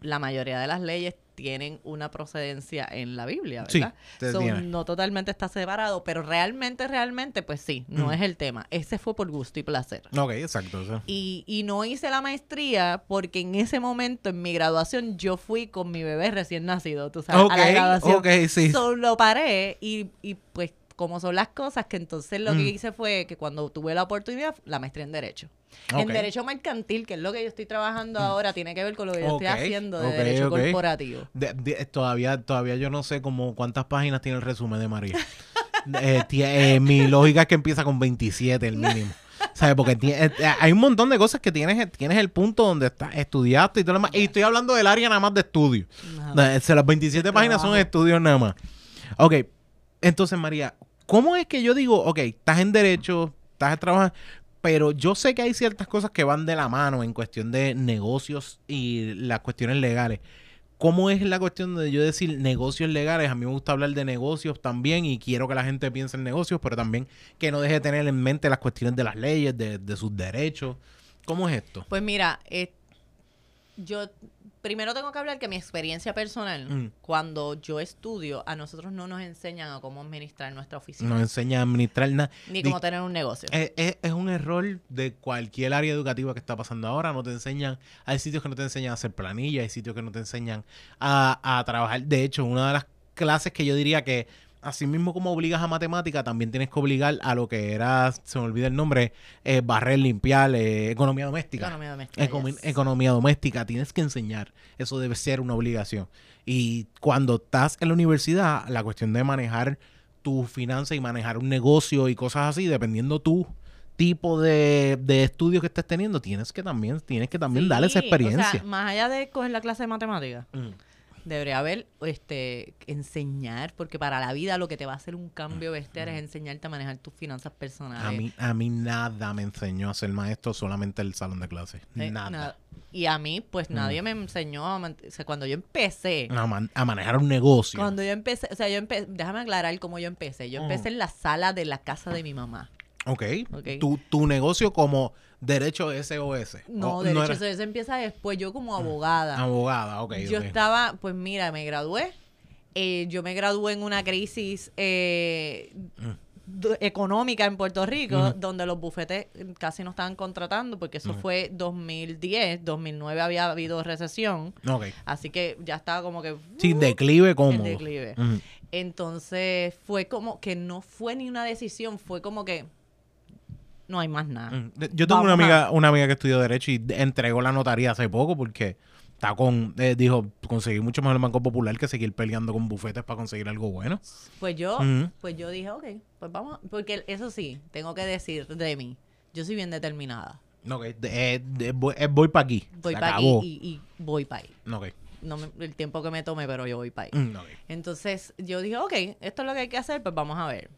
la mayoría de las leyes tienen una procedencia en la Biblia, ¿verdad? Sí, no totalmente está separado, pero realmente, realmente, pues sí, no mm. es el tema. Ese fue por gusto y placer. Ok, exacto. Y, y no hice la maestría porque en ese momento, en mi graduación, yo fui con mi bebé recién nacido, tú sabes, a la graduación. Ok, sí. Solo paré y, y pues como son las cosas, que entonces lo que mm. hice fue que cuando tuve la oportunidad, la maestría en Derecho. En Derecho Mercantil, que es lo que yo estoy trabajando mm. ahora, tiene que ver con lo que yo estoy haciendo de Derecho Corporativo. todavía, todavía yo no sé cómo cuántas páginas tiene el resumen de María. Eh, eh, mi lógica es que empieza con 27 el mínimo. ¿Sabes? Porque eh, hay un montón de cosas que tienes, tienes el punto donde estás, estudiaste y todo lo demás. Y estoy hablando del área nada más de estudio. las 27 páginas son estudios nada más. Ok, entonces María, ¿Cómo es que yo digo, ok, estás en derecho, estás trabajando, pero yo sé que hay ciertas cosas que van de la mano en cuestión de negocios y las cuestiones legales. ¿Cómo es la cuestión de yo decir negocios legales? A mí me gusta hablar de negocios también y quiero que la gente piense en negocios, pero también que no deje de tener en mente las cuestiones de las leyes, de, sus derechos. ¿Cómo es esto? Pues mira, eh, yo primero tengo que hablar que mi experiencia personal, mm. cuando yo estudio, a nosotros no nos enseñan a cómo administrar nuestra oficina. No nos enseñan a administrar nada. Ni cómo tener un negocio. Es, un error de cualquier área educativa que está pasando ahora. No te enseñan, hay sitios que no te enseñan a hacer planillas, hay sitios que no te enseñan a, a trabajar. De hecho, una de las clases que yo diría que así mismo como obligas a matemática, también tienes que obligar a lo que era, se me olvida el nombre, eh, barrer, limpiar, eh, economía doméstica. Economía doméstica. Economía doméstica, tienes que enseñar. Eso debe ser una obligación. Y cuando estás en la universidad, la cuestión de manejar tu finanzas y manejar un negocio y cosas así, dependiendo tu tipo de, de estudios que estés teniendo, tienes que también, tienes que también darle esa experiencia. más allá de coger la clase de matemática. Mm. Debería haber, este, enseñar, porque para la vida lo que te va a hacer un cambio bestial es enseñarte a manejar tus finanzas personales. A mí, a mí nada me enseñó a ser maestro, solamente el salón de clases. nada. Y a mí, pues mm. nadie me enseñó a, o sea, cuando yo empecé. A, manejar un negocio. Cuando yo empecé, o sea, yo empecé, déjame aclarar cómo yo empecé. Yo empecé mm. en la sala de la casa de mi mamá. Ok. okay. Tu, tu negocio como Derecho SOS. No, Derecho SOS empieza después, yo como abogada. Abogada, ok. Yo estaba, pues mira, me gradué. Eh, yo me gradué en una crisis eh, económica en Puerto Rico, donde los bufetes casi no estaban contratando, porque eso fue 2010, 2009 había habido recesión. Okay. Así que ya estaba como que... Sí, declive como. declive. Entonces fue como que no fue ni una decisión, fue como que no hay más nada. Mm, yo tengo una amiga, una amiga que estudió Derecho y entregó la notaría hace poco porque está con, eh, dijo, conseguir mucho mejor el Banco Popular que seguir peleando con bufetes para conseguir algo bueno. Pues yo, pues yo dije, ok, pues vamos, porque eso sí, tengo que decir de mí, yo soy bien determinada. Ok, eh, voy, para aquí. Voy para aquí y, voy para ahí. No el tiempo que me tome, pero yo voy para ahí. Mm, Entonces yo dije, ok, esto es lo que hay que hacer, pues vamos a ver.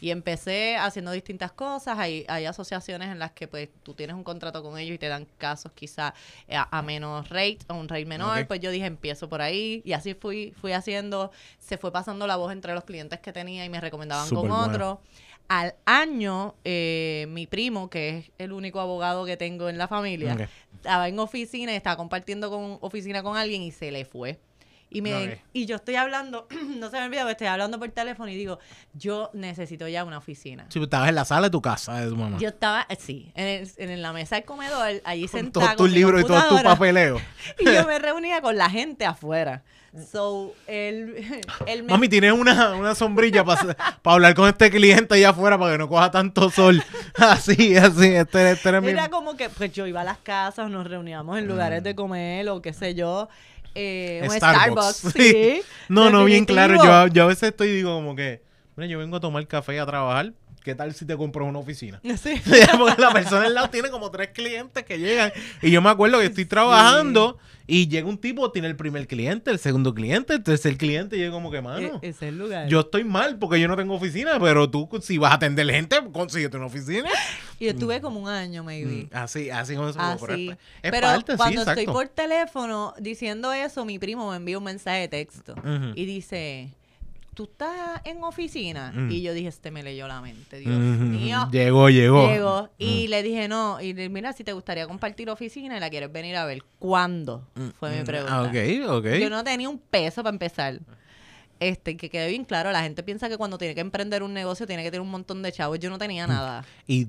Y empecé haciendo distintas cosas. Hay, hay asociaciones en las que pues tú tienes un contrato con ellos y te dan casos quizá eh, a, menos rate o un rate menor. Pues yo dije, empiezo por ahí. Y así fui, fui haciendo, se fue pasando la voz entre los clientes que tenía y me recomendaban con otros. Al año, eh, mi primo, que es el único abogado que tengo en la familia, estaba en oficina y estaba compartiendo con oficina con alguien y se le fue. Y, me, y yo estoy hablando, no se me olvida, estoy hablando por teléfono y digo, yo necesito ya una oficina. Sí, estabas en la sala de tu casa, de tu mamá. Yo estaba, eh, sí, en, en la mesa del comedor, allí sentada. Todos tus libros y todo tu papeleo. y yo me reunía con la gente afuera. So, él, Mami, tienes una, una sombrilla para hablar con este cliente allá afuera para que no coja tanto sol. así, así. Este, este era, era como que, pues yo iba a las casas, nos reuníamos en lugares mm. de comer o qué sé yo eh, un Starbucks. sí. No, no, bien claro. Yo, yo, a veces estoy digo como que, mira, yo vengo a tomar café y a trabajar. ¿Qué tal si te compro una oficina? Sí. Porque la persona al lado tiene como tres clientes que llegan. Y yo me acuerdo que estoy trabajando y llega un tipo, tiene el primer cliente, el segundo cliente, el tercer cliente, y yo como que, mano. E-, es el lugar. Yo estoy mal porque yo no tengo oficina, pero tú, si vas a atender gente, consíguete una oficina. Y yo estuve como un año, maybe. Mm, así, así como eso. Así. Es pero cuando estoy por teléfono diciendo eso, mi primo me envía un mensaje de texto y dice ¿tú estás en oficina? Mm. Y yo dije, este me leyó la mente, Dios mío. Llegó, llegó. Llegó. Y mm. le dije, no, y mira, si te gustaría compartir oficina y la quieres venir a ver, ¿cuándo? Mm, Fue mi pregunta. Ok, ok. Yo no tenía un peso para empezar. Este, que quede bien claro, la gente piensa que cuando tiene que emprender un negocio tiene que tener un montón de chavos. Yo no tenía nada. Y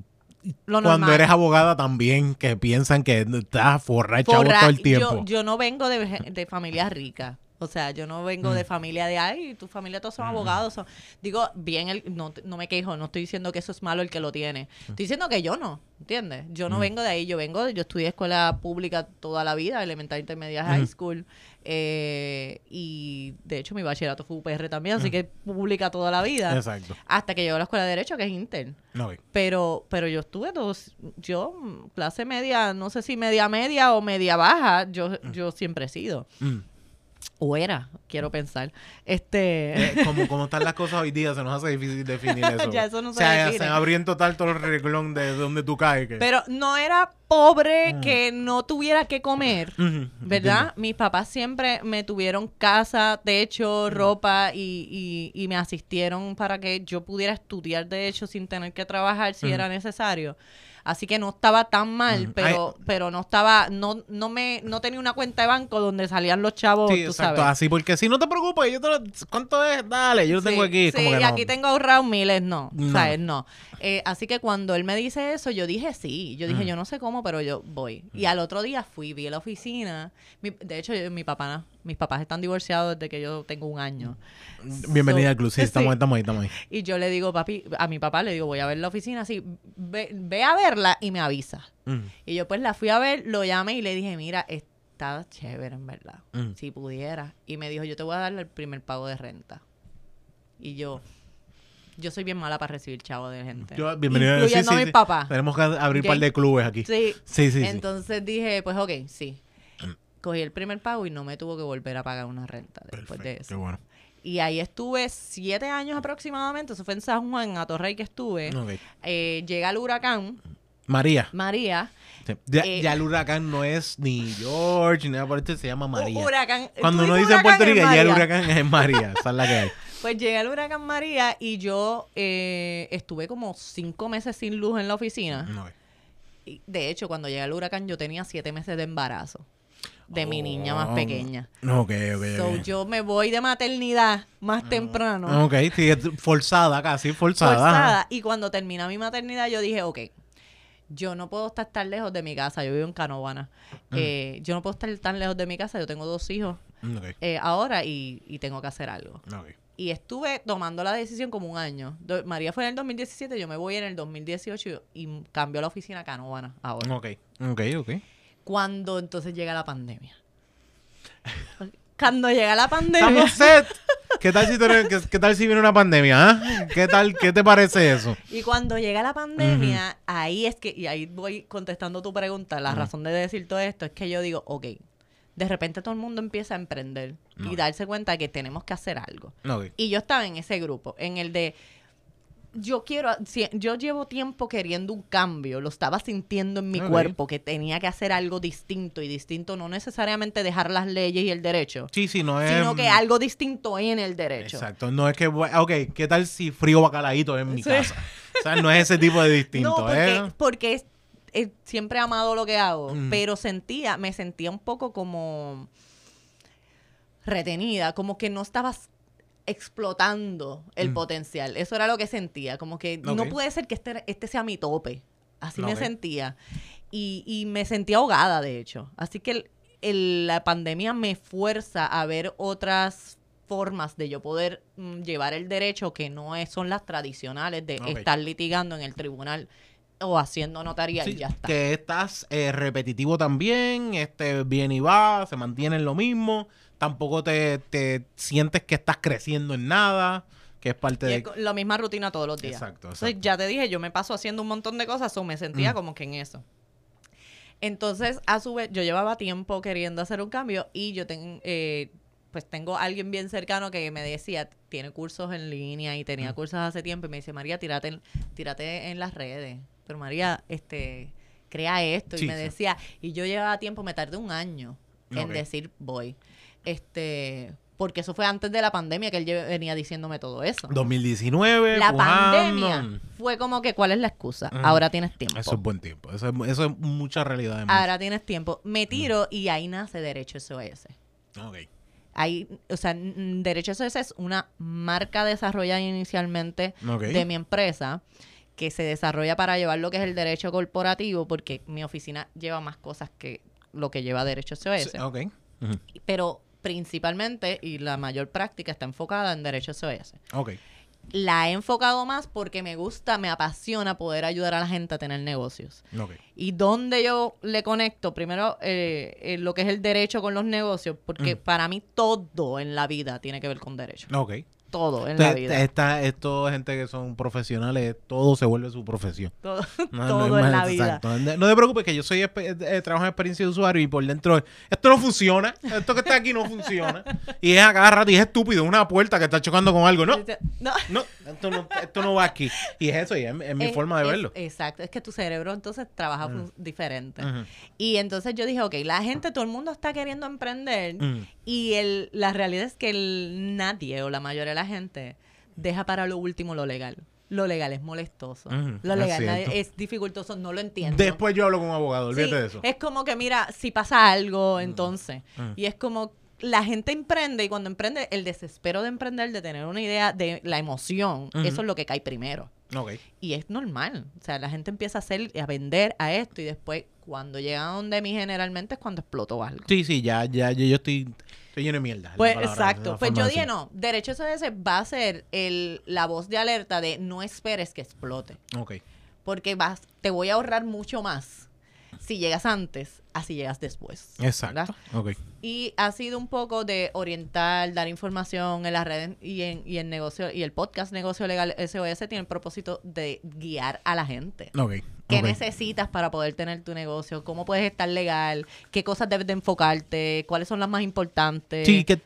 cuando eres abogada también, que piensan que estás forra chavos todo el tiempo. Yo, yo no vengo de, de familia rica. O sea, yo no vengo de mm. familia de, ay, tu familia todos son abogados. Digo, bien, el, no, no me quejo, no estoy diciendo que eso es malo el que lo tiene. Mm. Estoy diciendo que yo no, ¿entiendes? Yo no mm. vengo de ahí, yo vengo, yo estudié escuela pública toda la vida, elemental, intermedia, high school. Eh, y de hecho mi bachillerato fue UPR también, así que pública toda la vida. Exacto. Hasta que llegó a la escuela de Derecho, que es Inter. No, pero, pero yo estuve todos, yo, clase media, no sé si media media o media baja, yo, yo siempre he sido. O era, quiero pensar. Este... Eh, como, como están las cosas hoy día, se nos hace difícil definir eso. ya eso no se, o se abrió en total todo el reglón de donde tú caes. Pero no era pobre mm. que no tuviera que comer, ¿verdad? Mis papás siempre me tuvieron casa, techo, mm. ropa y, y, y, me asistieron para que yo pudiera estudiar, de hecho, sin tener que trabajar si era necesario. Así que no estaba tan mal, pero, pero no estaba, no, no me, no tenía una cuenta de banco donde salían los chavos, sí, exacto, así, porque si no te preocupes, yo te lo, ¿cuánto es? Dale, yo lo tengo aquí. Sí, y aquí tengo ahorrado miles, no, no. ¿sabes? No. Eh, así que cuando él me dice eso, yo dije sí. Yo dije, yo no sé cómo, pero yo voy. Y al otro día fui, vi a la oficina. de hecho, mi papá, mis papás están divorciados desde que yo tengo un año. Bienvenida al club, sí, estamos, estamos ahí, estamos ahí. Y yo le digo, papi, a mi papá le digo, voy a ver la oficina, así, ve, ve a verla y me avisa. Mm. Y yo pues la fui a ver, lo llamé y le dije, mira, está chévere en verdad, mm. si pudiera. Y me dijo, yo te voy a dar el primer pago de renta. Y yo, yo soy bien mala para recibir chavo de gente. Yo, bienvenido. Incluyendo a mi papá. Tenemos que abrir un par de clubes aquí. Sí. Sí, sí. Entonces dije, pues ok, sí. Cogí el primer pago y no me tuvo que volver a pagar una renta después de eso. Qué bueno. Y ahí estuve siete años aproximadamente. Eso fue en San Juan, en Atorrey que estuve. Eh, llega el huracán. María. María. Eh, ya, el huracán no es ni George ni nada por esto, se llama María. Huracán, Cuando uno dice Puerto Rico, ya el huracán es María. Esa es la que hay. Pues llega el huracán María y yo eh, estuve como cinco meses sin luz en la oficina. de hecho, cuando llega el huracán yo tenía siete meses de embarazo de mi niña más oh, pequeña. Ok, ok, so, Yo me voy de maternidad más ah, temprano. Ok, sí, forzada casi, forzada. Forzada. Y cuando termina mi maternidad yo dije, ok, yo no puedo estar tan lejos de mi casa. Yo vivo en Canovana. Mm. Eh, yo no puedo estar tan lejos de mi casa. Yo tengo dos hijos mm, eh, ahora y, y, tengo que hacer algo. Y estuve tomando la decisión como un año. María fue en el 2017, yo me voy en el 2018 y cambio la oficina a Canovana ahora. Ok, ok, ok cuando entonces llega la pandemia. Cuando llega la pandemia. Estamos set. ¿Qué tal si, qué, tal si viene una pandemia? Ah? ¿Qué tal? ¿Qué te parece eso? Y cuando llega la pandemia, ahí es que, y ahí voy contestando tu pregunta, la razón de decir todo esto es que yo digo, ok, de repente todo el mundo empieza a emprender y darse cuenta de que tenemos que hacer algo. Y yo estaba en ese grupo, en el de yo quiero, yo llevo tiempo queriendo un cambio, lo estaba sintiendo en mi cuerpo, que tenía que hacer algo distinto y distinto, no necesariamente dejar las leyes y el derecho. Sí, sí, no es. Sino que algo distinto en el derecho. Exacto, no es que, ok, ¿qué tal si frío bacaladito en mi casa? O sea, no es ese tipo de distinto, no, porque, ¿eh? Porque siempre he amado lo que hago, pero sentía, me sentía un poco como retenida, como que no estabas explotando el mm. potencial. Eso era lo que sentía, como que no puede ser que este, este sea mi tope. Así me sentía. Y, y, me sentía ahogada, de hecho. Así que la pandemia me fuerza a ver otras formas de yo poder mm, llevar el derecho que no es, son las tradicionales de estar litigando en el tribunal o haciendo notaría y ya está. Que estás eh, repetitivo también, este viene y va, se mantiene en lo mismo tampoco te, sientes que estás creciendo en nada, que es parte de... la misma rutina todos los días. Exacto, Entonces, ya te dije, yo me paso haciendo un montón de cosas o me sentía mm. como que en eso. Entonces, a su vez, yo llevaba tiempo queriendo hacer un cambio y yo tengo... Eh, pues tengo alguien bien cercano que me decía, tiene cursos en línea y tenía mm. cursos hace tiempo y me dice, María, tírate, tírate en las redes. Pero María, este, crea esto. y me decía, y yo llevaba tiempo, me tardé un año en decir voy. Este, porque eso fue antes de la pandemia que él venía diciéndome todo eso. 2019. La pandemia fue como que, ¿cuál es la excusa? Ahora tienes tiempo. Eso es buen tiempo. Eso es, eso es mucha realidad. Ahora tienes tiempo. Me tiro y ahí nace Derecho SOS. Ok. Ahí, o sea, Derecho SOS es una marca desarrollada inicialmente de mi empresa que se desarrolla para llevar lo que es el derecho corporativo, porque mi oficina lleva más cosas que lo que lleva Derecho SOS. ok. Pero principalmente, y la mayor práctica está enfocada en Derecho SOS. Ok. La he enfocado más porque me gusta, me apasiona poder ayudar a la gente a tener negocios. Okay. Y donde yo le conecto, primero, eh, eh, lo que es el derecho con los negocios, porque para mí todo en la vida tiene que ver con derecho. Ok todo en la vida. Esta, esto gente que son profesionales, todo se vuelve su profesión. Todo, todo en la vida. No te preocupes que yo soy eh, trabajo en experiencia de usuario y por dentro esto no funciona, esto que está aquí no funciona. Y es a cada rato y es estúpido, una puerta que está chocando con algo. No, no, esto, no esto no va aquí. Y es eso, y es, mi forma de verlo. Exacto, es que tu cerebro entonces trabaja mm. diferente. Y entonces yo dije, ok, la gente, todo el mundo está queriendo emprender mm. Y el, la realidad es que el, nadie o la mayoría de la gente deja para lo último lo legal. Lo legal es molestoso. lo legal es, dificultoso, no lo entiendo. Después yo hablo con un abogado, olvídate de eso. Es como que, mira, si pasa algo, entonces. Y es como la gente emprende y cuando emprende, el desespero de emprender, de tener una idea de la emoción, eso es lo que cae primero. Y es normal. O sea, la gente empieza a hacer, a vender a esto y después cuando llega a donde mí generalmente es cuando explotó algo. Sí, sí, ya, ya, yo, estoy, estoy lleno de mierda. Pues exacto. Pues yo dije, no, Derecho SOS va a ser el, la voz de alerta de no esperes que explote. Ok. Porque vas, te voy a ahorrar mucho más si llegas antes, así llegas después. Exacto. Okay. Y ha sido un poco de orientar, dar información en las redes y en, y en negocio, y el podcast Negocio Legal SOS tiene el propósito de guiar a la gente. Okay. ¿Qué necesitas para poder tener tu negocio? ¿Cómo puedes estar legal? ¿Qué cosas debes de enfocarte? ¿Cuáles son las más importantes? Sí, que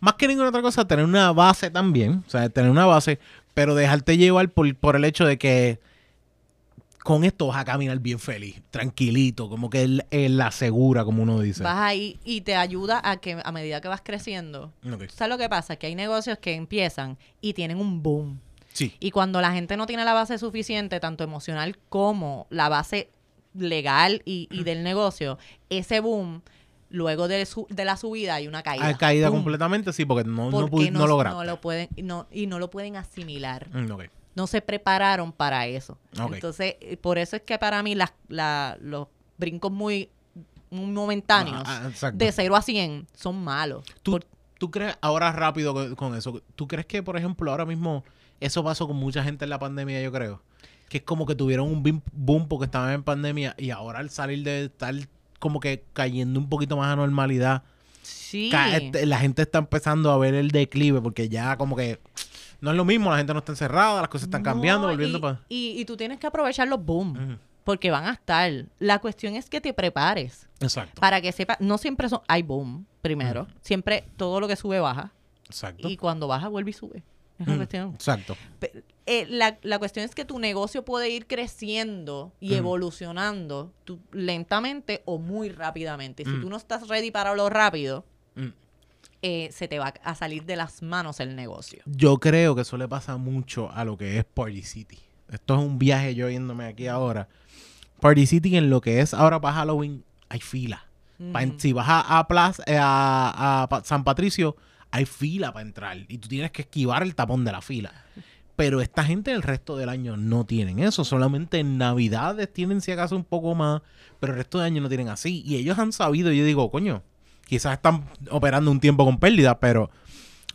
más que ninguna otra cosa, tener una base también. O sea, tener una base, pero dejarte llevar por, por el hecho de que con esto vas a caminar bien feliz, tranquilito, como que él, la segura, como uno dice. Vas ahí y te ayuda a que a medida que vas creciendo. ¿Sabes lo que pasa? Que hay negocios que empiezan y tienen un boom. Sí. Y cuando la gente no tiene la base suficiente, tanto emocional como la base legal y, del negocio, ese boom luego de, de, la subida hay una caída. Hay caída completamente, sí, porque no, no, no, no, lo pueden, no, y no lo pueden asimilar. Mm, okay no se prepararon para eso. Entonces, eh, por eso es que para mí los brincos muy, momentáneos ah, ah, de 0 a 100 son malos. ¿Tú, ¿Tú, crees, ahora rápido con, eso, ¿tú crees que, por ejemplo, ahora mismo eso pasó con mucha gente en la pandemia, yo creo? Que es como que tuvieron un boom porque estaban en pandemia y ahora al salir de estar como que cayendo un poquito más a normalidad, sí. Este, la gente está empezando a ver el declive porque ya como que no es lo mismo, la gente no está encerrada, las cosas están cambiando, volviendo para... Y, tú tienes que aprovechar los boom, porque van a estar. La cuestión es que te prepares. Exacto. Para que sepas, no siempre son, hay boom, primero. Siempre todo lo que sube baja. Exacto. Y cuando baja, vuelve y sube. Es la cuestión. Exacto. Eh, la, cuestión es que tu negocio puede ir creciendo y evolucionando lentamente o muy rápidamente. Y si tú no estás ready para lo rápido, eh, se te va a salir de las manos el negocio. Yo creo que eso le pasa mucho a lo que es Party City. Esto es un viaje yo yéndome aquí ahora. Party City en lo que es ahora para Halloween hay fila. si vas a, Plaza, eh, a, San Patricio, hay fila para entrar y tú tienes que esquivar el tapón de la fila. Pero esta gente el resto del año no tienen eso. Solamente en Navidades tienen si acaso un poco más, pero el resto del año no tienen así. Y ellos han sabido, yo digo, coño, quizás están operando un tiempo con pérdida, pero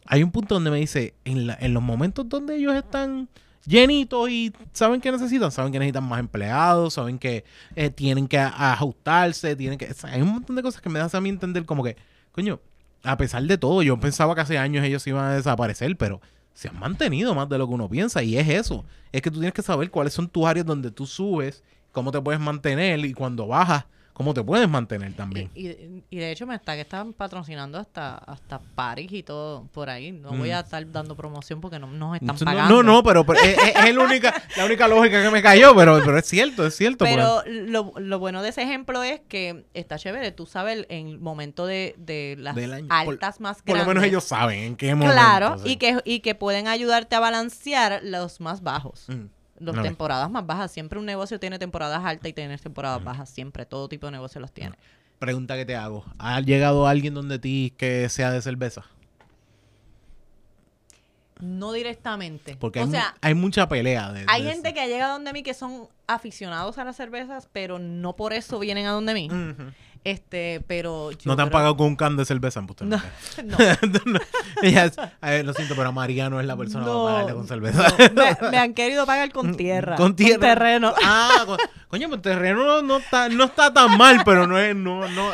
hay un punto donde me dice, en, los momentos donde ellos están llenitos y saben que necesitan, saben que necesitan más empleados, saben que eh, tienen que ajustarse, tienen que... hay un montón de cosas que me hacen a mí entender como que, coño, a pesar de todo, yo pensaba que hace años ellos iban a desaparecer, pero se han mantenido más de lo que uno piensa y es eso, es que tú tienes que saber cuáles son tus áreas donde tú subes, cómo te puedes mantener y cuando bajas, cómo te puedes mantener también. Y, de hecho me está que están patrocinando hasta hasta Paris y todo por ahí. No voy a mm. estar dando promoción porque no nos están pagando. No, no, pero, es, es, la, única, la única lógica que me cayó, pero, pero es cierto, es cierto. Pero lo, lo, bueno de ese ejemplo es que está chévere. Tú sabes en el momento de, de las altas más grandes. Por lo menos ellos saben en qué momento. Claro, y, que, y que pueden ayudarte a balancear los más bajos. Mm las temporadas más bajas. Siempre un negocio tiene temporadas altas y tiene temporadas bajas. Siempre, todo tipo de negocio los tiene. Pregunta que te hago. ¿Ha llegado alguien donde ti que sea de cerveza? No directamente. Porque hay, hay, mucha pelea. De, hay gente que ha llegado donde mí que son aficionados a las cervezas, pero no por eso vienen a donde mí. Este, pero ¿No te han pagado con un can de cerveza en No. no. a ver, lo siento, pero Mariano es la persona para pagarle con cerveza. Me, han querido pagar con tierra. Con tierra. Con terreno. Ah, coño, pues terreno no, está, no está tan mal, pero no es, no, no,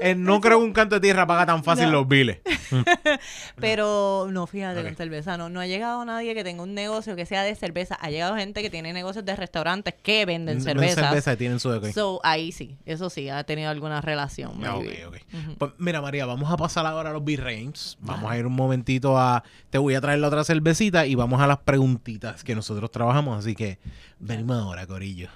eh, no creo que un canto de tierra paga tan fácil los biles. Pero no, fíjate, con cerveza no. No ha llegado nadie que tenga un negocio que sea de cerveza. Ha llegado gente que tiene negocios de restaurantes que venden cerveza. cerveza y tienen su So, ahí sí, eso sí, ha tenido alguna relación. Ah, pues, mira, María, vamos a pasar ahora a los b Vamos a ir un momentito a... Te voy a traer la otra cervecita y vamos a las preguntitas que nosotros trabajamos. Así que venimos ahora, Corillo.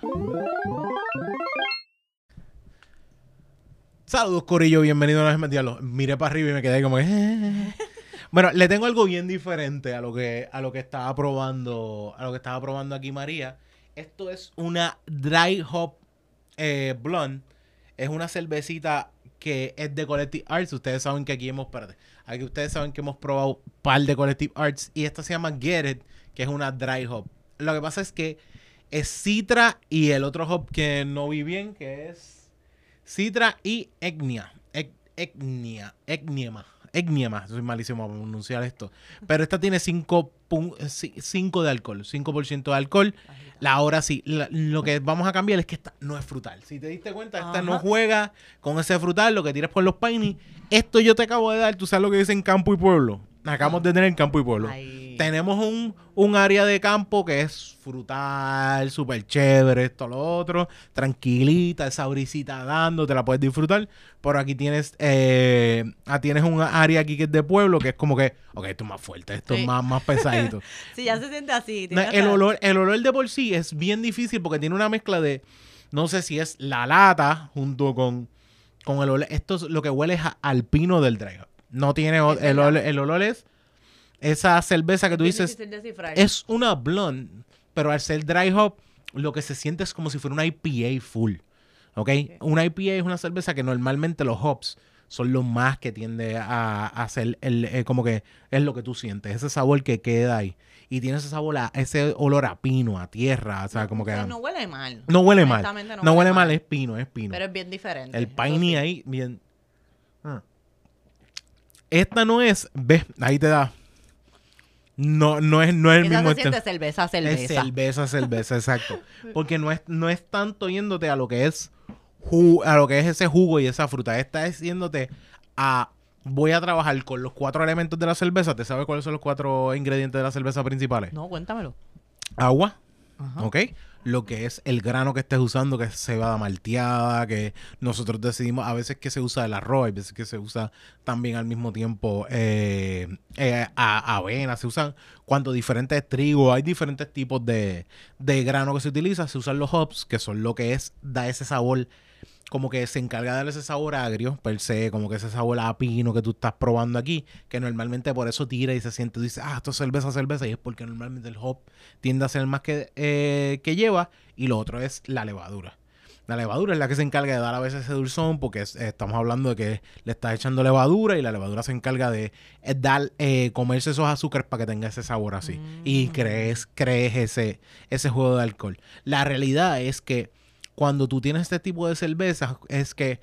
Saludos, Corillo, bienvenido a Diablo. Miré para arriba y me quedé como que. Eh". bueno, le tengo algo bien diferente a lo que, a lo que estaba probando. A lo que estaba probando aquí María. Esto es una dry hop eh, blonde. Es una cervecita que es de Collective Arts. Ustedes saben que aquí hemos. Espérate, aquí ustedes saben que hemos probado un par de Collective Arts. Y esta se llama Get It, que es una dry hop. Lo que pasa es que es Citra y el otro hop que no vi bien, que es. Citra y Egnia. Egnia. Egniema. Egniema. Soy malísimo para pronunciar esto. Pero esta tiene 5, de alcohol. 5% de alcohol. La hora sí. lo que vamos a cambiar es que esta no es frutal. Si te diste cuenta, esta no juega con ese frutal. Lo que tiras por los paini. Esto yo te acabo de dar. Tú sabes lo que dicen campo y pueblo. Acabamos de tener campo y pueblo. Tenemos un, un, área de campo que es frutal, súper chévere, esto, lo otro, tranquilita, esa brisita dando, te la puedes disfrutar. Por aquí tienes eh, ah, tienes un área aquí que es de pueblo, que es como que, ok, esto es más fuerte, esto es más, más pesadito. sí, ya se siente así. el, olor, el olor de por sí es bien difícil porque tiene una mezcla de, no sé si es la lata junto con, con el olor. Esto es lo que huele es al pino del dragón. No tiene el, olor es esa cerveza que tú dices es una blonde, pero al ser dry hop lo que se siente es como si fuera una IPA full. ¿Ok? Una IPA es una cerveza que normalmente los hops son los más que tiende a, hacer el, eh, como que es lo que tú sientes, ese sabor que queda ahí. Y tiene ese sabor, a, ese olor a pino, a tierra, o sea, como que... No huele mal. No huele mal. No, huele, mal. es pino, es pino. Pero es bien diferente. El piney ahí, bien... Esta no es, ves, ahí te da. No, no es, no es el mismo. Se siente cerveza, cerveza. Es cerveza, cerveza, exacto. Porque no es, no es tanto yéndote a lo que es a lo que es ese jugo y esa fruta. Esta es yéndote a voy a trabajar con los cuatro elementos de la cerveza. ¿Te sabes cuáles son los cuatro ingredientes de la cerveza principales? No, cuéntamelo. Agua. Ajá. ¿Ok? Lo que es el grano que estés usando, que es cebada malteada, que nosotros decidimos a veces que se usa el arroz, a veces que se usa también al mismo tiempo eh, eh, avena, se usan cuando diferentes trigos, hay diferentes tipos de, de grano que se utiliza, se usan los hops, que son lo que es, da ese sabor como que se encarga de darle ese sabor agrio, per se, como que ese sabor a pino que tú estás probando aquí, que normalmente por eso tira y se siente, dice, ah, esto es cerveza, cerveza, y es porque normalmente el hop tiende a ser más que, eh, que lleva, y lo otro es la levadura. La levadura es la que se encarga de dar a veces ese dulzón, porque estamos hablando de que le estás echando levadura y la levadura se encarga de eh, dar, eh, comerse esos azúcares para que tenga ese sabor así. Y mm. crees, crees ese, ese juego de alcohol. La realidad es que cuando tú tienes este tipo de cervezas, es que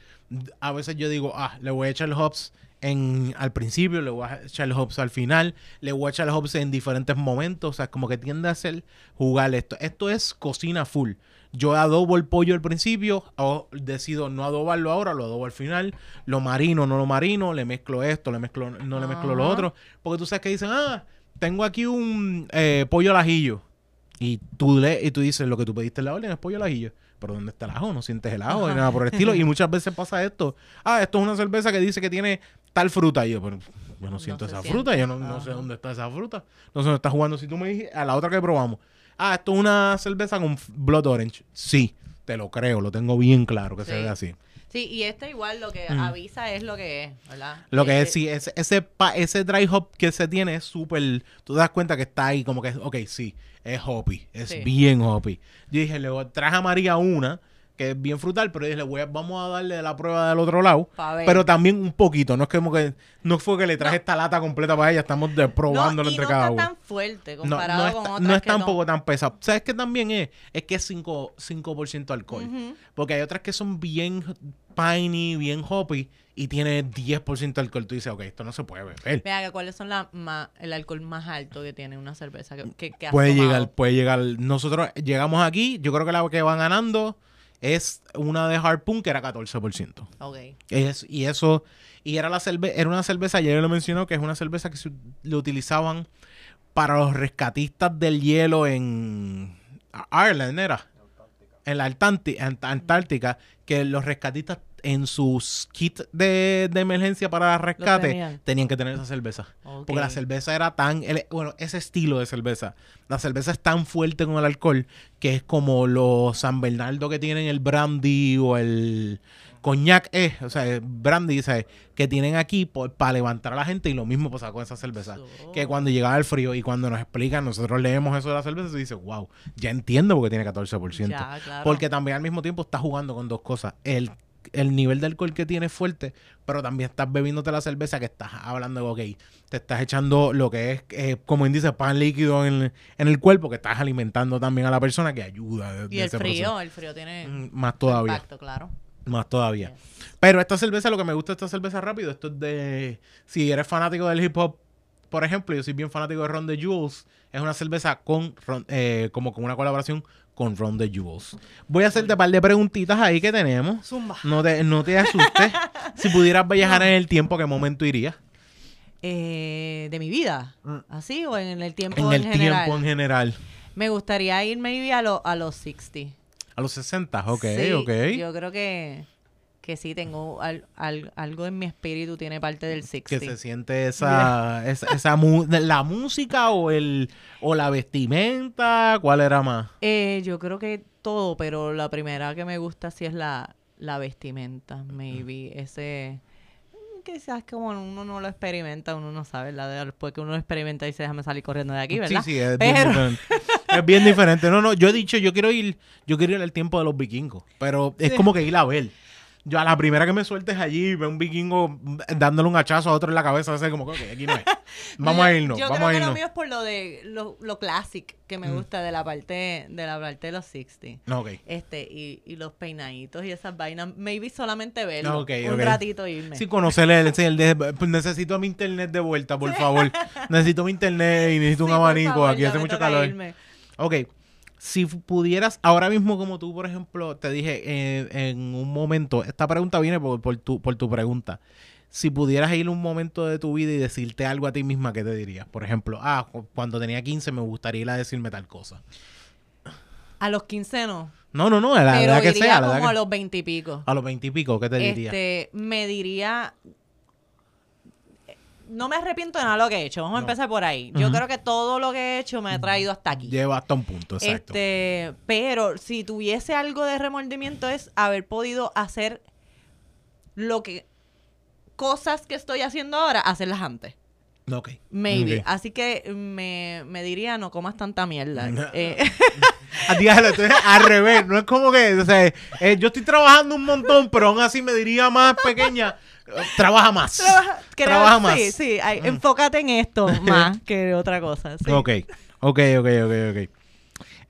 a veces yo digo, ah, le voy a echar hops en, al principio, le voy a echar hops al final, le voy a echar hops en diferentes momentos, o sea, como que tiende a hacer jugar esto. Esto es cocina full. Yo adobo el pollo al principio, o decido no adobarlo ahora, lo adobo al final, lo marino, no lo marino, le mezclo esto, le mezclo, no le mezclo lo otro, porque tú sabes que dicen, ah, tengo aquí un eh, pollo al ajillo, y tú, le, y tú dices, lo que tú pediste en la orden es pollo al ajillo pero ¿dónde está el ajo? No sientes el ajo, ni nada por el estilo. Y muchas veces pasa esto. Ah, esto es una cerveza que dice que tiene tal fruta. Y yo, pero yo no siento esa fruta, yo no, sé dónde está esa fruta. No sé dónde está jugando. Si tú me dijiste, a la otra que probamos, ah, esto es una cerveza con Blood Orange. Sí, te lo creo, lo tengo bien claro que se ve así. Sí, y este igual lo que mm. avisa es lo que es, ¿verdad? Lo que es, eh, sí, ese, ese, ese dry hop que se tiene es súper, tú te das cuenta que está ahí como que, ok, sí, es hoppy, es bien hoppy. Yo dije, le traje a María una, que es bien frutal, pero dije, voy vamos a darle la prueba del otro lado. Pero también un poquito, no es como que no fue que le traje esta lata completa para ella, estamos de, probándolo entre cada uno. No está tan fuerte comparado no, con otras No es tampoco tan pesado. ¿Sabes qué también es? Es que es 5, 5 alcohol. Porque hay otras que son bien piney, bien hoppy y tiene 10% de alcohol. Tú dices, ok, esto no se puede beber. Vea, ¿cuáles son la el alcohol más alto que tiene una cerveza? Que, que, puede llegar, puede llegar. Nosotros llegamos aquí, yo creo que la que van ganando es una de Harpoon que era 14%. Ok. Es, y eso, y era la cerveza, era una cerveza, ayer lo mencionó, que es una cerveza que se, le utilizaban para los rescatistas del hielo en Ireland, ¿era? En la Antártica, que los rescatistas en sus kits de, emergencia para rescate tenían. que tener esa cerveza. Porque la cerveza era tan, bueno, ese estilo de cerveza. La cerveza es tan fuerte con el alcohol que es como los San Bernardo que tienen el brandy o el coñac es, o sea, brandy, ¿sabes? Que tienen aquí para levantar a la gente y lo mismo pasa con esa cerveza. Que cuando llegaba el frío y cuando nos explican, nosotros leemos eso de la cerveza y dice, wow, ya entiendo porque tiene 14%. Porque también al mismo tiempo está jugando con dos cosas. El el nivel de alcohol que tiene es fuerte, pero también estás bebiéndote la cerveza que estás hablando de, ok, te estás echando lo que es, eh, como índice, pan líquido en, el cuerpo, que estás alimentando también a la persona que ayuda. y el frío, el frío tiene mm, más todavía. Impacto, claro. Más todavía. Pero esta cerveza, lo que me gusta de esta cerveza rápido, esto es de, si eres fanático del hip hop, por ejemplo, yo soy bien fanático de Ron de Jules, es una cerveza con eh, como con una colaboración con Ron the Jewels. Voy a hacerte un par de preguntitas ahí que tenemos. Zumba. No te, no te asustes. si pudieras viajar en el tiempo, ¿qué momento irías? Eh, de mi vida. Mm. ¿Así o en el tiempo en, el tiempo en general. Me gustaría ir maybe a, a los 60. A los 60, ok, ok. Yo creo que que sí tengo algo en mi espíritu tiene parte del 60. Que se siente esa, esa, la música o el o la vestimenta, ¿cuál era más? Eh, yo creo que todo, pero la primera que me gusta sí es la, la vestimenta, maybe ese quizás como uno no lo experimenta, uno no sabe, la después que uno lo experimenta y dice, déjame salir corriendo de aquí, ¿verdad? Sí, sí, es bien diferente. es bien diferente. No, no, yo he dicho, yo quiero ir, yo quiero ir al tiempo de los vikingos, pero es como que ir a ver. Yo a la primera que me sueltes allí, ve un vikingo dándole un hachazo a otro en la cabeza, hace como que aquí no es. Vamos a irnos, yo vamos creo a irnos. lo mío es por lo de lo, lo classic que me mm. gusta de la parte de la parte de los 60. Ok. Este y, y los peinaditos y esas vainas, maybe solamente verlo un ratito irme. Sí, conocerle, el, el pues necesito mi internet de vuelta, por favor. necesito mi internet y necesito un abanico, aquí hace mucho calor. Ok, si pudieras, ahora mismo como tú, por ejemplo, te dije eh, en un momento, esta pregunta viene por, por, tu, por tu pregunta. Si pudieras ir un momento de tu vida y decirte algo a ti misma, ¿qué te dirías? Por ejemplo, ah, cuando tenía 15 me gustaría ir a decirme tal cosa. A los 15 no. No, no, no, a la edad que sea. como a los 20 y pico. A los 20 y pico, ¿qué te? Este, me diría no me arrepiento de nada de lo que he hecho. Vamos a empezar por ahí. Yo creo que todo lo que he hecho me ha traído hasta aquí. Lleva hasta un punto, exacto. Este, pero si tuviese algo de remordimiento es haber podido hacer lo que cosas que estoy haciendo ahora, hacerlas antes. Ok. Maybe. Así que me, me, diría, no comas tanta mierda. eh. al revés. No es como que, o sea, eh, yo estoy trabajando un montón, pero aún así me diría más pequeña trabaja más. Trabaja, más. Sí, sí, mm. enfócate en esto más que otra cosa. Sí. Ok, ok, ok, ok, ok.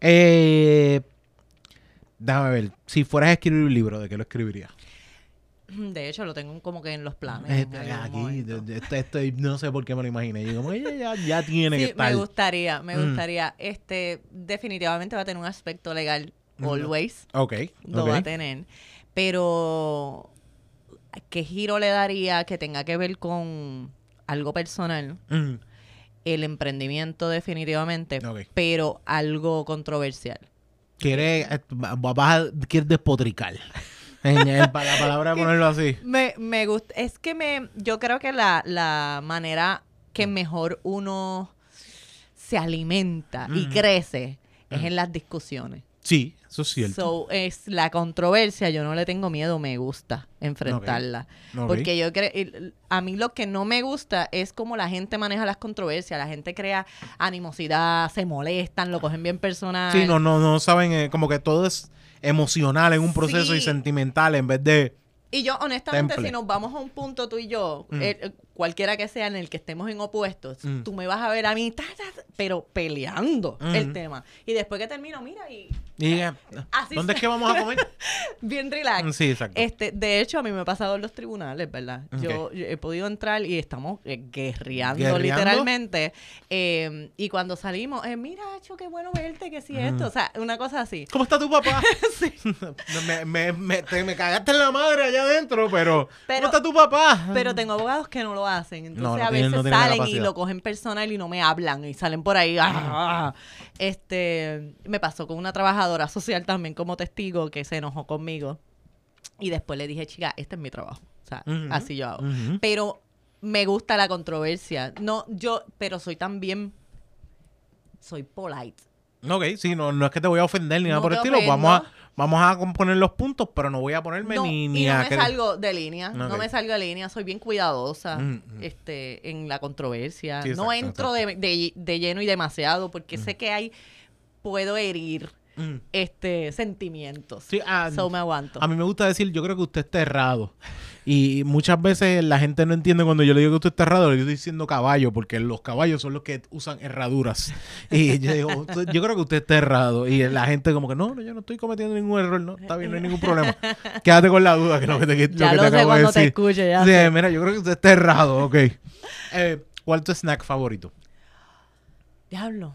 Eh, déjame ver, si fueras a escribir un libro, ¿de qué lo escribirías? De hecho, lo tengo como que en los planes. Este, aquí, estoy, no sé por qué me lo imaginé. Yo como, ya, ya tiene que estar. Me gustaría, me mm. gustaría. Este, definitivamente va a tener un aspecto legal, mm. always. Ok. Lo va a tener. Pero qué giro le daría que tenga que ver con algo personal. El emprendimiento definitivamente, pero algo controversial. Quiere, eh, vas a, quieres despotricar. La palabra ponerlo así. Me, me gusta. Es que me, yo creo que la, la manera que mejor uno se alimenta y crece es en las discusiones. Sí, eso es cierto. So, es la controversia, yo no le tengo miedo, me gusta enfrentarla. Porque yo creo, a mí lo que no me gusta es cómo la gente maneja las controversias, la gente crea animosidad, se molestan, lo cogen bien personal. Sí, no, no, no saben, eh, como que todo es emocional en un proceso y sentimental en vez de... Y yo, honestamente, si nos vamos a un punto tú y yo, mm. eh, cualquiera que sea en el que estemos en opuestos, mm. tú me vas a ver a mí, pero peleando el tema. Y después que termino, mira, y... ¿Dónde es que vamos a comer? Bien relax. Mm, sí, exacto. Este, de hecho, a mí me ha pasado en los tribunales, ¿verdad? Yo, he podido entrar y estamos eh, guerreando, literalmente. Em, y cuando salimos, eh, mira, Cho, qué bueno verte, que sí esto. O sea, una cosa así. ¿Cómo está tu papá? sí. me, me, me, me, cagaste en la madre allá adentro, pero, pero ¿cómo está tu papá? Pero tengo abogados que no lo hacen. Entonces a veces salen y lo cogen personal y no me hablan y salen por ahí. Ah, este, me pasó con una trabajadora social también como testigo que se enojó conmigo. Y después le dije, chica, este es mi trabajo. O sea, así yo hago. Pero me gusta la controversia. No, yo, pero soy también, soy polite. Ok, sí, no, no es que te voy a ofender ni nada por el estilo. Vamos a, vamos a componer los puntos, pero no voy a ponerme ni, ni y no me salgo de línea, no me salgo de línea, soy bien cuidadosa mm, mm. este en la controversia. no entro De, de, lleno y demasiado porque mm. sé que hay, puedo herir este sentimientos. Sí, ah, me aguanto. A mí me gusta decir, yo creo que usted está errado. Y muchas veces la gente no entiende cuando yo le digo que usted está errado, yo estoy diciendo caballo, porque los caballos son los que usan herraduras. Y yo digo, yo creo que usted está errado. Y la gente como que, no, no, yo no estoy cometiendo ningún error, no, está bien, no hay ningún problema. Quédate con la duda, que lo que te, ya lo, sé cuando te escuche, ya sí, mira, yo creo que usted está errado, ok. Eh, ¿Cuál es tu snack favorito? Diablo.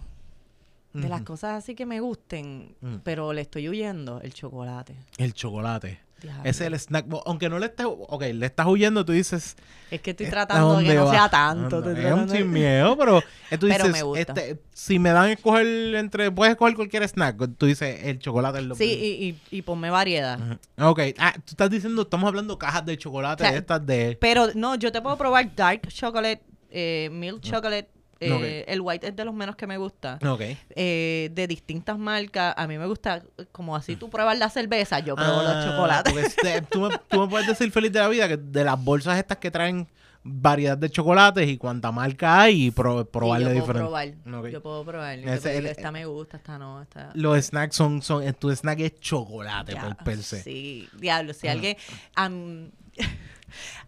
De las cosas así que me gusten, mm. pero le estoy huyendo, el chocolate. El chocolate. Ese es el snack. Aunque no le estés. Ok, le estás huyendo, tú dices. Es que estoy tratando de que no sea tanto. es sin miedo, pero. Eh, tú dices, me gusta. Este, si me dan a escoger entre. Puedes escoger cualquier snack. Tú dices, el chocolate es lo Sí, y, y, y, ponme variedad. Ok. Ah, tú estás diciendo, estamos hablando cajas de chocolate, estas de. Pero no, yo te puedo probar dark chocolate, eh, milk chocolate eh, el white es de los menos que me gusta. Eh, de distintas marcas. A mí me gusta, como así tú pruebas la cerveza, yo pruebo los ah, chocolates. tú, me, tú, me, puedes decir feliz de la vida que de las bolsas estas que traen variedad de chocolates y cuanta marca hay y pro, probarle yo puedo Probar. Yo puedo probar. esta me gusta, esta no. Esta... Los snacks son, son. Tu snack es chocolate per, se. Sí, diablo. Si alguien.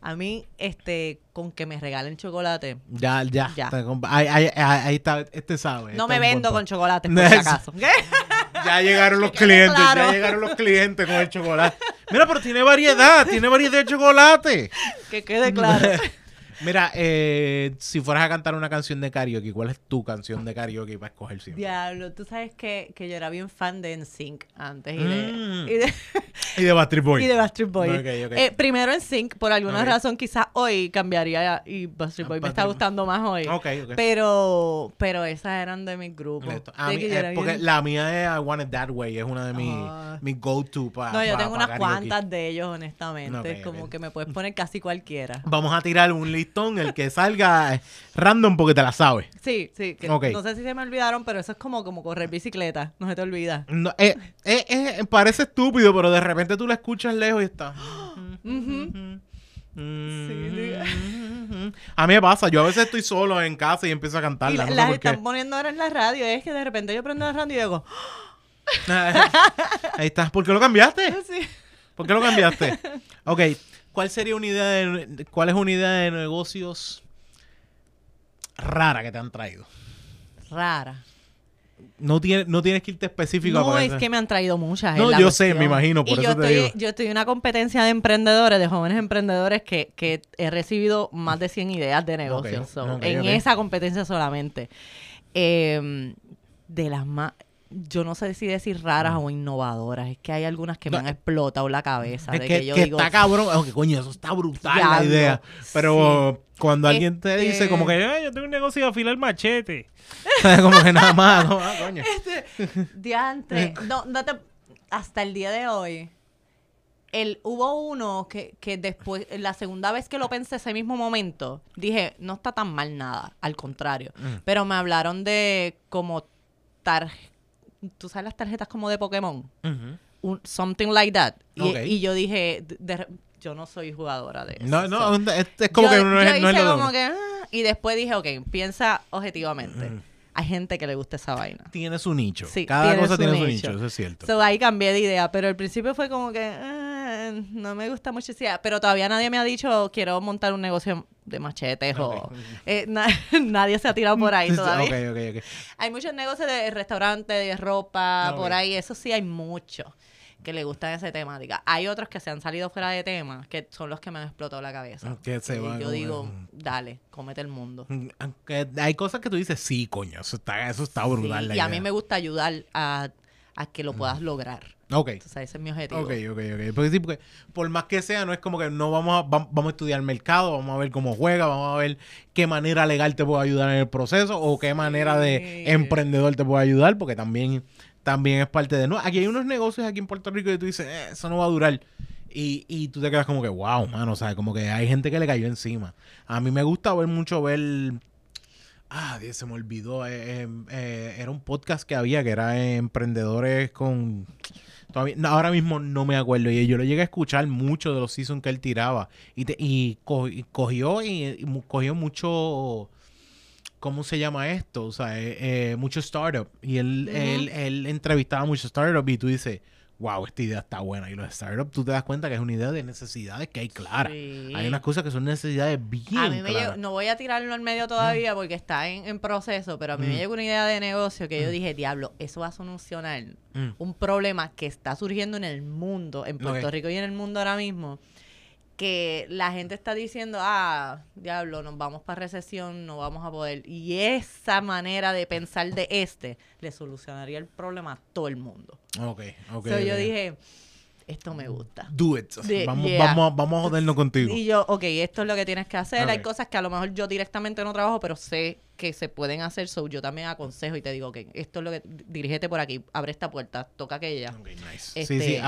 A mí, este, con que me regalen chocolate. Ya, ya. ya. Ahí, ahí, está, este sabe. No me vendo con chocolate, por si acaso. ya llegaron los clientes, ya llegaron los clientes con el chocolate. Mira, pero tiene variedad, tiene variedad de chocolate. Que quede claro. Mira, eh, si fueras a cantar una canción de karaoke, ¿cuál es tu canción de karaoke para escoger siempre? Diablo, tú sabes que, que yo era bien fan de NSYNC antes y de... Mm. Y de, y de Bastard Boy. Y de Bastard Boy. Eh, primero NSYNC, por alguna razón quizás hoy cambiaría y Bastard Boy me está gustando más hoy. Pero, pero esas eran de mis grupos. A mí, porque la mía es I Want It That Way, es una de mis, ah. mis go-to para No, yo tengo unas cuantas de ellos, honestamente. como que me puedes poner casi cualquiera. Vamos a tirar un list el que salga random porque te la sabes. Sí, sí. No sé si se me olvidaron, pero eso es como, como correr bicicleta. No se te olvida. Eh, eh, eh, parece estúpido, pero de repente tú la escuchas lejos y está. A mí me pasa, yo a veces estoy solo en casa y empiezo a cantarla. las están poniendo ahora en la radio. Es que de repente yo prendo la radio y digo. Ahí estás. ¿Por qué lo cambiaste? ¿Por qué lo cambiaste? Ok. ¿Cuál sería una idea de, cuál es una idea de negocios rara que te han traído? Rara. No, tiene, no tienes que irte específico no, es que me han traído muchas. No, yo sé, me imagino, por y eso yo estoy, Yo estoy en una competencia de emprendedores, de jóvenes emprendedores, que, que he recibido más de 100 ideas de negocios. en esa competencia solamente. Em, de las más yo no sé si decir raras o innovadoras. Es que hay algunas que me han explotado la cabeza. Es de que, yo está cabrón. Aunque coño, eso está brutal la idea. Pero cuando alguien te dice como que yo tengo un negocio de afilar machete. como que nada más, no, ah, coño. Este, diantre. No, no te, hasta el día de hoy. El, hubo uno que, que después, la segunda vez que lo pensé ese mismo momento, dije, no está tan mal nada, al contrario. Mm. Pero me hablaron de como tarjetas tú sabes las tarjetas como de Pokémon. something like that. Y, yo dije, yo no soy jugadora de eso. No, no, es, como que no, es, lo como que, ah", y después dije, ok, piensa objetivamente. Hay gente que le gusta esa vaina. Tiene su nicho. Cada cosa tiene su nicho, eso es cierto. So, ahí cambié de idea, pero al principio fue como que ah, no me gusta mucho. Pero todavía nadie me ha dicho quiero montar un negocio de machetes o... Eh, nadie se ha tirado por ahí todavía. hay muchos negocios de restaurante, de ropa, por ahí. Eso sí hay mucho que le gustan esa temática. Hay otros que se han salido fuera de tema, que son los que me han explotado la cabeza. Que se y yo digo, dale, cómete el mundo. Mm, aunque hay cosas que tú dices, sí, coño, eso está, eso está brutal. y a mí me gusta ayudar a, a que lo puedas lograr. Ok. O sea, ese es mi objetivo. Ok, ok, ok. Porque sí, porque por más que sea, no es como que no vamos a, vamos a estudiar el mercado, vamos a ver cómo juega, vamos a ver qué manera legal te puede ayudar en el proceso o qué manera de emprendedor te puede ayudar, porque también, también es parte de... No, aquí hay unos negocios aquí en Puerto Rico y tú dices, eh, eso no va a durar. Y, y tú te quedas como que, wow, mano, o sea, como que hay gente que le cayó encima. A mí me gusta ver mucho ver... Ah, se me olvidó. Eh, eh, eh, era un podcast que había que era emprendedores con ahora mismo no me acuerdo. Y yo lo llegué a escuchar mucho de los seasons que él tiraba. Y, y, cogió y, cogió mucho. ¿Cómo se llama esto? O sea, eh, eh, mucho startup. Y él, él, él entrevistaba mucho startup y tú dices, wow, esta idea está buena. Y los startups, tú te das cuenta que es una idea de necesidades que hay claras. Hay unas cosas que son necesidades bien a mí me no voy a tirarlo al medio todavía porque está en, proceso, pero a mí me llegó una idea de negocio que yo dije, diablo, eso va a solucionar un problema que está surgiendo en el mundo, en Puerto Rico y en el mundo ahora mismo que la gente está diciendo, ah, diablo, nos vamos para recesión, no vamos a poder. Y esa manera de pensar de este le solucionaría el problema a todo el mundo. Ok, ok. So yo dije, esto me gusta. Do it. vamos, vamos, vamos a jodernos contigo. Y yo, ok, esto es lo que tienes que hacer. Hay cosas que a lo mejor yo directamente no trabajo, pero sé que se pueden hacer. So yo también aconsejo y te digo, que esto es lo que. Dirígete por aquí, abre esta puerta, toca aquella. Ok, nice. sí, sí. Este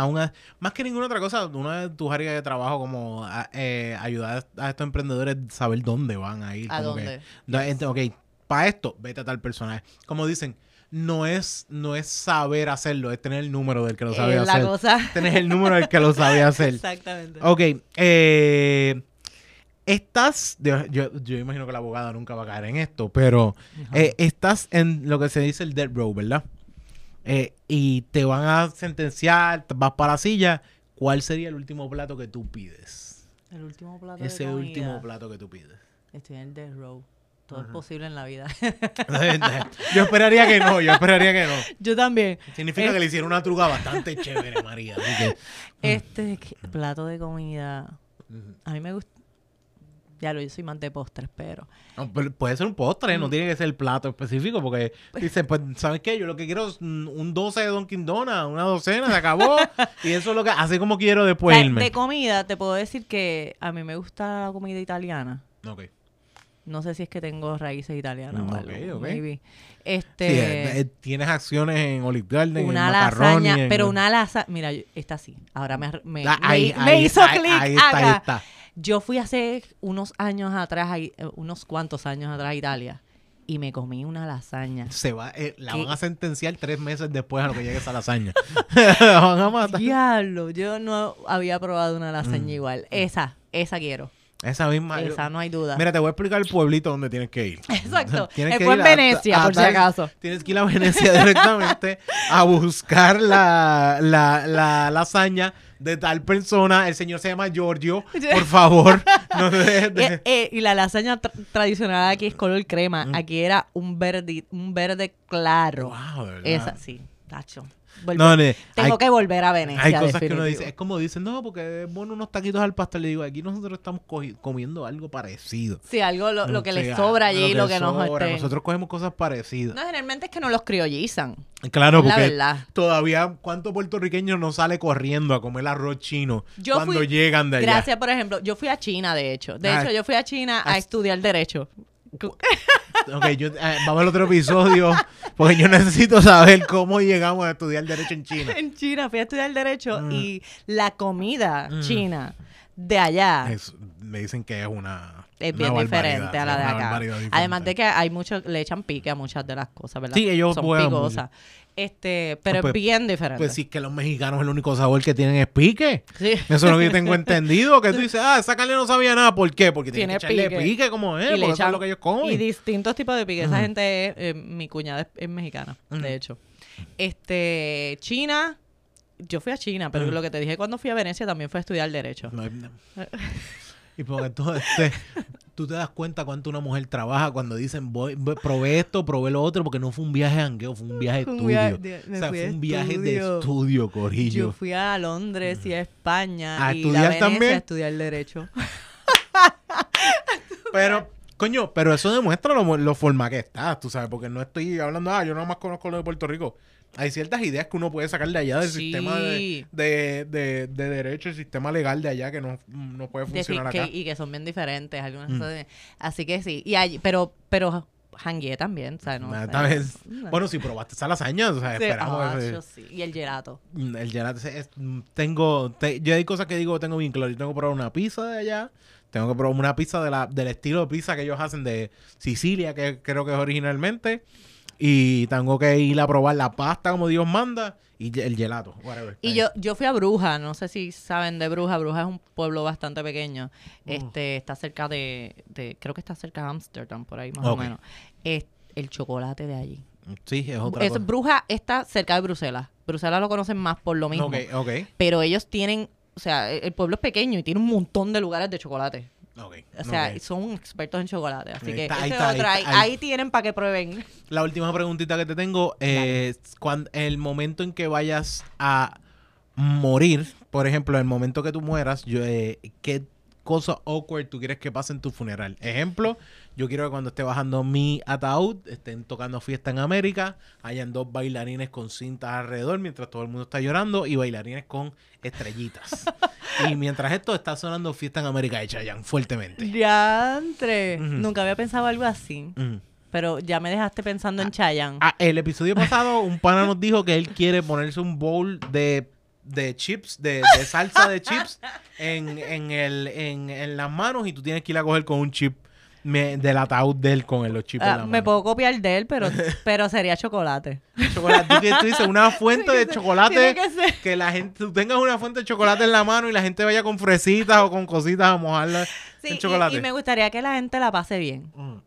más que ninguna otra cosa, una de tus áreas de trabajo, como eh, ayudar a estos emprendedores a saber dónde van a ir. ¿A dónde? ok, para esto, vete a tal personaje. Como dicen no es, no es saber hacerlo, es tener el número del que lo sabe hacer. La cosa. Tener el número del que lo sabe hacer. Exactamente. Ok. Eh, estás, yo, yo, imagino que la abogada nunca va a caer en esto, pero eh, estás en lo que se dice el dead row, ¿verdad? Eh, y te van a sentenciar, vas para la silla. ¿Cuál sería el último plato que tú pides? El último plato Ese último plato que tú pides. Estoy en el dead row. Todo es posible en la vida. yo esperaría que no, yo esperaría que no. Yo también. Significa que le hicieron una truga bastante chévere, María. Este plato de comida. A mí me gusta. Ya lo, yo soy más de postres, pero. puede ser un postre, no mm. tiene que ser el plato específico, porque pues dice, pues, ¿sabes qué? Yo lo que quiero es un 12 de Dunkin' Donuts, una docena, se acabó. y eso es lo que, así como quiero después irme. De comida, te puedo decir que a mí me gusta la comida italiana. Ok. No sé si es que tengo raíces italianas o algo. Maybe. Este, eh, eh, tienes acciones en Olive Garden, una lasaña, pero una lasaña, mira, está así. Ahora me, me, hizo clic ahí, está, Yo fui hace unos años atrás, eh, unos cuantos años atrás a Italia y me comí una lasaña. Se va, la van a sentenciar tres meses después a lo que llegue esa lasaña. la van a matar. Diablo, yo no había probado una lasaña mm. igual. Esa, esa quiero. Esa misma. Esa, no hay duda. Mira, te voy a explicar el pueblito donde tienes que ir. Exacto. tienes que ir en Venecia, por si acaso. Tienes que ir a Venecia directamente a buscar la, la, la lasaña de tal persona. El señor se llama Giorgio. Por favor. no eh, eh, y, la lasaña tradicional aquí es color crema. Mm. Aquí era un verde, un verde claro. Wow, Esa, sí, tacho. Tengo que volver a Venecia. Hay cosas que uno dice, es como dicen, no, porque es bueno unos taquitos al pastel. Le digo, aquí nosotros estamos comiendo algo parecido. Sí, algo lo, que les sobra allí, lo que, nos sobra. Nosotros cogemos cosas parecidas. No, generalmente es que no los criollizan. Claro, porque todavía, ¿cuántos puertorriqueños no sale corriendo a comer arroz chino cuando llegan de allá? Gracias, por ejemplo, yo fui a China, de hecho. De hecho, yo fui a China a estudiar Derecho. Ok, yo, eh, vamos al otro episodio, porque yo necesito saber cómo llegamos a estudiar Derecho en China. En China, fui a estudiar Derecho mm. y la comida mm. china de allá. me dicen que es una es bien diferente a la de acá. Además de que hay mucho, le echan pique a muchas de las cosas, ¿verdad? Sí, ellos son picosas. Este, pero pues, es bien diferente. Pues sí, que los mexicanos el único sabor que tienen es pique. Sí. Eso es lo que yo tengo entendido. Que tú dices, ah, esa carne no sabía nada. ¿Por qué? Porque tiene, que echarle pique, como es, porque eso es lo que ellos comen. Y distintos tipos de pique. Esa gente, es, eh, mi cuñada es, mexicana, de hecho. Este, China, yo fui a China, pero lo que te dije cuando fui a Venecia también fue a estudiar Derecho. No, y porque entonces tú te das cuenta cuánto una mujer trabaja cuando dicen, voy, probé esto, probé lo otro, porque no fue un viaje de jangueo, fue un viaje de estudio. o sea, fue un viaje de estudio, Corillo. Yo fui a Londres y a España. ¿A y estudiar también? a estudiar Derecho. pero, coño, pero eso demuestra lo, lo forma que estás, tú sabes, porque no estoy hablando, ah, yo nada más conozco lo de Puerto Rico hay ciertas ideas que uno puede sacar de allá del sistema de, de, derecho, el sistema legal de allá que no, puede funcionar acá. y que son bien diferentes. Algunas mm. Así que sí. Y hay, pero, pero hangué también, o sea, no, bueno, si probaste esa lasaña, o sea, esperamos. Ah, sí. Y el gelato. Mm, el gelato, es, tengo, yo hay cosas que digo, tengo bien claro. Yo tengo que probar una pizza de allá, tengo que probar una pizza de la, del estilo de pizza que ellos hacen de Sicilia, que creo que es originalmente. Y tengo que ir a probar la pasta como Dios manda y el gelato, Y yo, yo fui a Bruja, no sé si saben de Bruja. Bruja es un pueblo bastante pequeño. Mm. Este, está cerca de, de, creo que está cerca de Amsterdam, por ahí más o menos. Es el chocolate de allí. Sí, es otra es, Bruja está cerca de Bruselas. Bruselas lo conocen más por lo mismo. Pero ellos tienen, o sea, el pueblo es pequeño y tiene un montón de lugares de chocolate o sea, son expertos en chocolate. Así que ahí, tienen para que prueben. La última preguntita que te tengo es cuando el momento en que vayas a morir, por ejemplo, el momento que tú mueras, yo, eh, ¿qué cosa awkward tú quieres que pase en tu funeral? Ejemplo, yo quiero que cuando esté bajando mi ataúd, estén tocando fiesta en América, hayan dos bailarines con cintas alrededor mientras todo el mundo está llorando y bailarines con estrellitas. y mientras esto está sonando fiesta en América de Chayanne fuertemente. Ya, entre. Nunca había pensado algo así. Pero ya me dejaste pensando en ah, Chayanne. Ah, el episodio pasado, un pana nos dijo que él quiere ponerse un bowl de de chips, de, salsa de chips en, en, el, en, en, las manos y tú tienes que ir a coger con un chip me, del ataúd de él con los chips ah, Me puedo copiar de él, pero, pero sería chocolate. Chocolate. Tú, dices una fuente de chocolate. Que, la gente, tú tengas una fuente de chocolate en la mano y la gente vaya con fresitas o con cositas a mojarla en chocolate. Y, me gustaría que la gente la pase bien. Mm.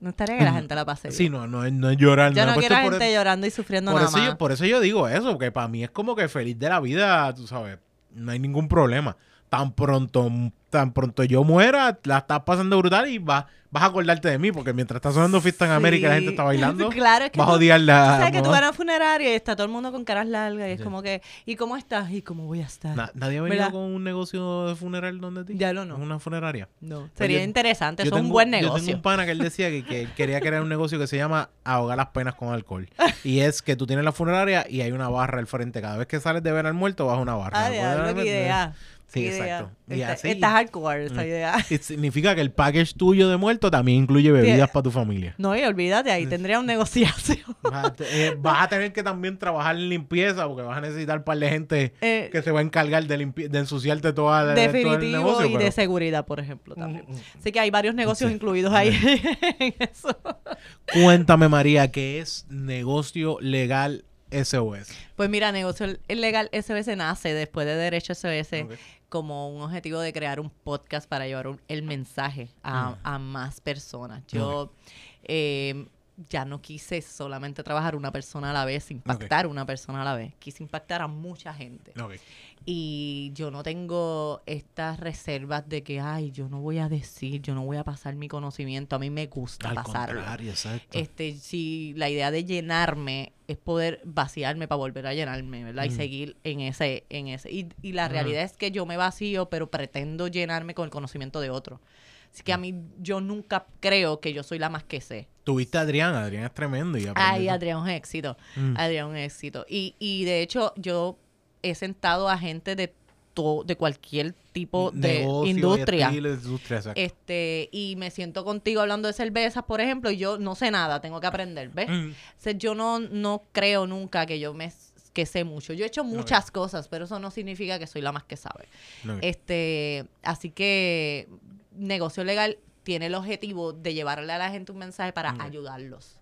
No estaría que la gente la pase bien. Sí, no, no, no es llorar. Yo no, quiero gente llorando y sufriendo por nada eso Yo, por eso yo digo eso, porque para mí es como que feliz de la vida, tú sabes, no hay ningún problema. Tan pronto, tan pronto yo muera, la estás pasando brutal y va vas a acordarte de mí, porque mientras está sonando Fiesta en América y la gente está bailando, claro, es que vas a odiar la... O sea, que tú vas a una funeraria y está todo el mundo con caras largas y es como que, ¿y cómo estás? ¿Y cómo voy a estar? ¿Nadie ha venido con un negocio de funeral donde ti? Ya lo no. ¿Una funeraria? No. Pues Sería interesante, es un buen negocio. Yo tengo un pana que él decía que, quería crear un negocio que se llama ahogar las penas con alcohol. y es que tú tienes la funeraria y hay una barra al frente. Cada vez que sales de ver al muerto, vas a una barra. Ah, qué idea. Sí, exacto. Y así, Estás hardcore esa mm. idea. significa que el package tuyo de muerto también incluye bebidas para tu familia. No, y olvídate, ahí tendría un negociación. Eh, vas a, tener que también trabajar en limpieza porque vas a necesitar un par de gente eh, que se va a encargar de, de ensuciarte toda la Definitivo todo el negocio, y de seguridad, por ejemplo, también. Mm, mm. Así que hay varios negocios incluidos ahí en eso. Cuéntame, María, ¿qué es negocio legal SOS? Pues mira, negocio legal SOS nace después de Derecho SOS como un objetivo de crear un podcast para llevar el mensaje a, mm. más personas. Yo, eh, ya no quise solamente trabajar una persona a la vez, impactar una persona a la vez. Quise impactar a mucha gente. Y yo no tengo estas reservas de que, ay, yo no voy a decir, yo no voy a pasar mi conocimiento. A mí me gusta Al pasarlo. Este, si la idea de llenarme es poder vaciarme para volver a llenarme, ¿verdad? Y seguir en ese, en ese. Y, y la realidad es que yo me vacío, pero pretendo llenarme con el conocimiento de otro. Así que a mí, yo nunca creo que yo soy la más que sé. Tuviste a Adrián, Adrián es tremendo. Y Ay, Adrián es un éxito. Mm. Adrián es un éxito. Y, y de hecho, yo he sentado a gente de todo, de cualquier tipo de industria. este, y me siento contigo hablando de cervezas, por ejemplo, y yo no sé nada, tengo que aprender, ¿ves? Mm. yo no, no creo nunca que yo me que sé mucho. Yo he hecho muchas cosas, pero eso no significa que soy la más que sabe. Este, así que negocio legal tiene el objetivo de llevarle a la gente un mensaje para ayudarlos.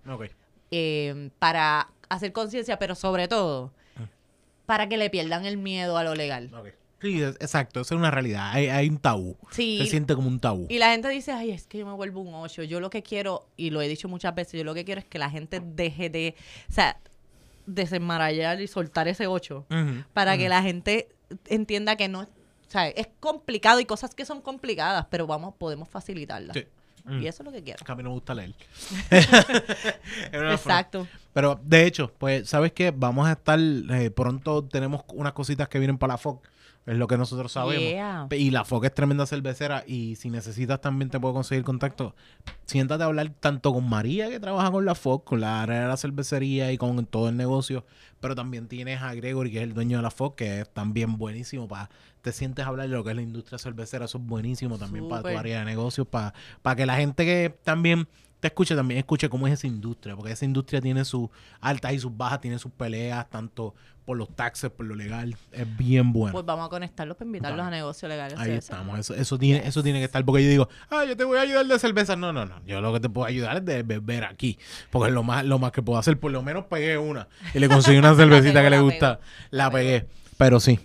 Eh, para hacer conciencia, pero sobre todo ah. para que le pierdan el miedo a lo legal. Sí, exacto, eso es una realidad. Hay, un tabú. Se siente como un tabú. Y la gente dice, ay, es que yo me vuelvo un ocho. Yo lo que quiero, y lo he dicho muchas veces, yo lo que quiero es que la gente deje de, o sea, desenmarallar y soltar ese ocho para que la gente entienda que no sea, es complicado y cosas que son complicadas, pero vamos, podemos facilitarlas. Y mm. eso es lo que quiero. a mí no me gusta leer. Exacto. Pero de hecho, pues, ¿sabes qué? Vamos a estar, eh, pronto tenemos unas cositas que vienen para la FOC es lo que nosotros sabemos. Y la Foca es tremenda cervecera y si necesitas también te puedo conseguir contacto. Siéntate a hablar tanto con María que trabaja con la Foc, con la área de la cervecería y con todo el negocio, pero también tienes a Gregory que es el dueño de la Foc que es también buenísimo para te sientes a hablar de lo que es la industria cervecera, eso es buenísimo también para tu área de negocios, para, para que la gente que también te escuche también escuche cómo es esa industria, porque esa industria tiene sus altas y sus bajas, tiene sus peleas, tanto por los taxes, por lo legal, es bien bueno. Pues vamos a conectarlos para invitarlos a negocios legales. Ahí estamos, eso, eso, tiene, eso tiene que estar, porque yo digo, ah, yo te voy a ayudar de cerveza. No, no, no, yo lo que te puedo ayudar es de beber aquí, porque es lo más, lo más que puedo hacer, por lo menos pegué una y le conseguí una cervecita que le gusta, la pegué, pero sí.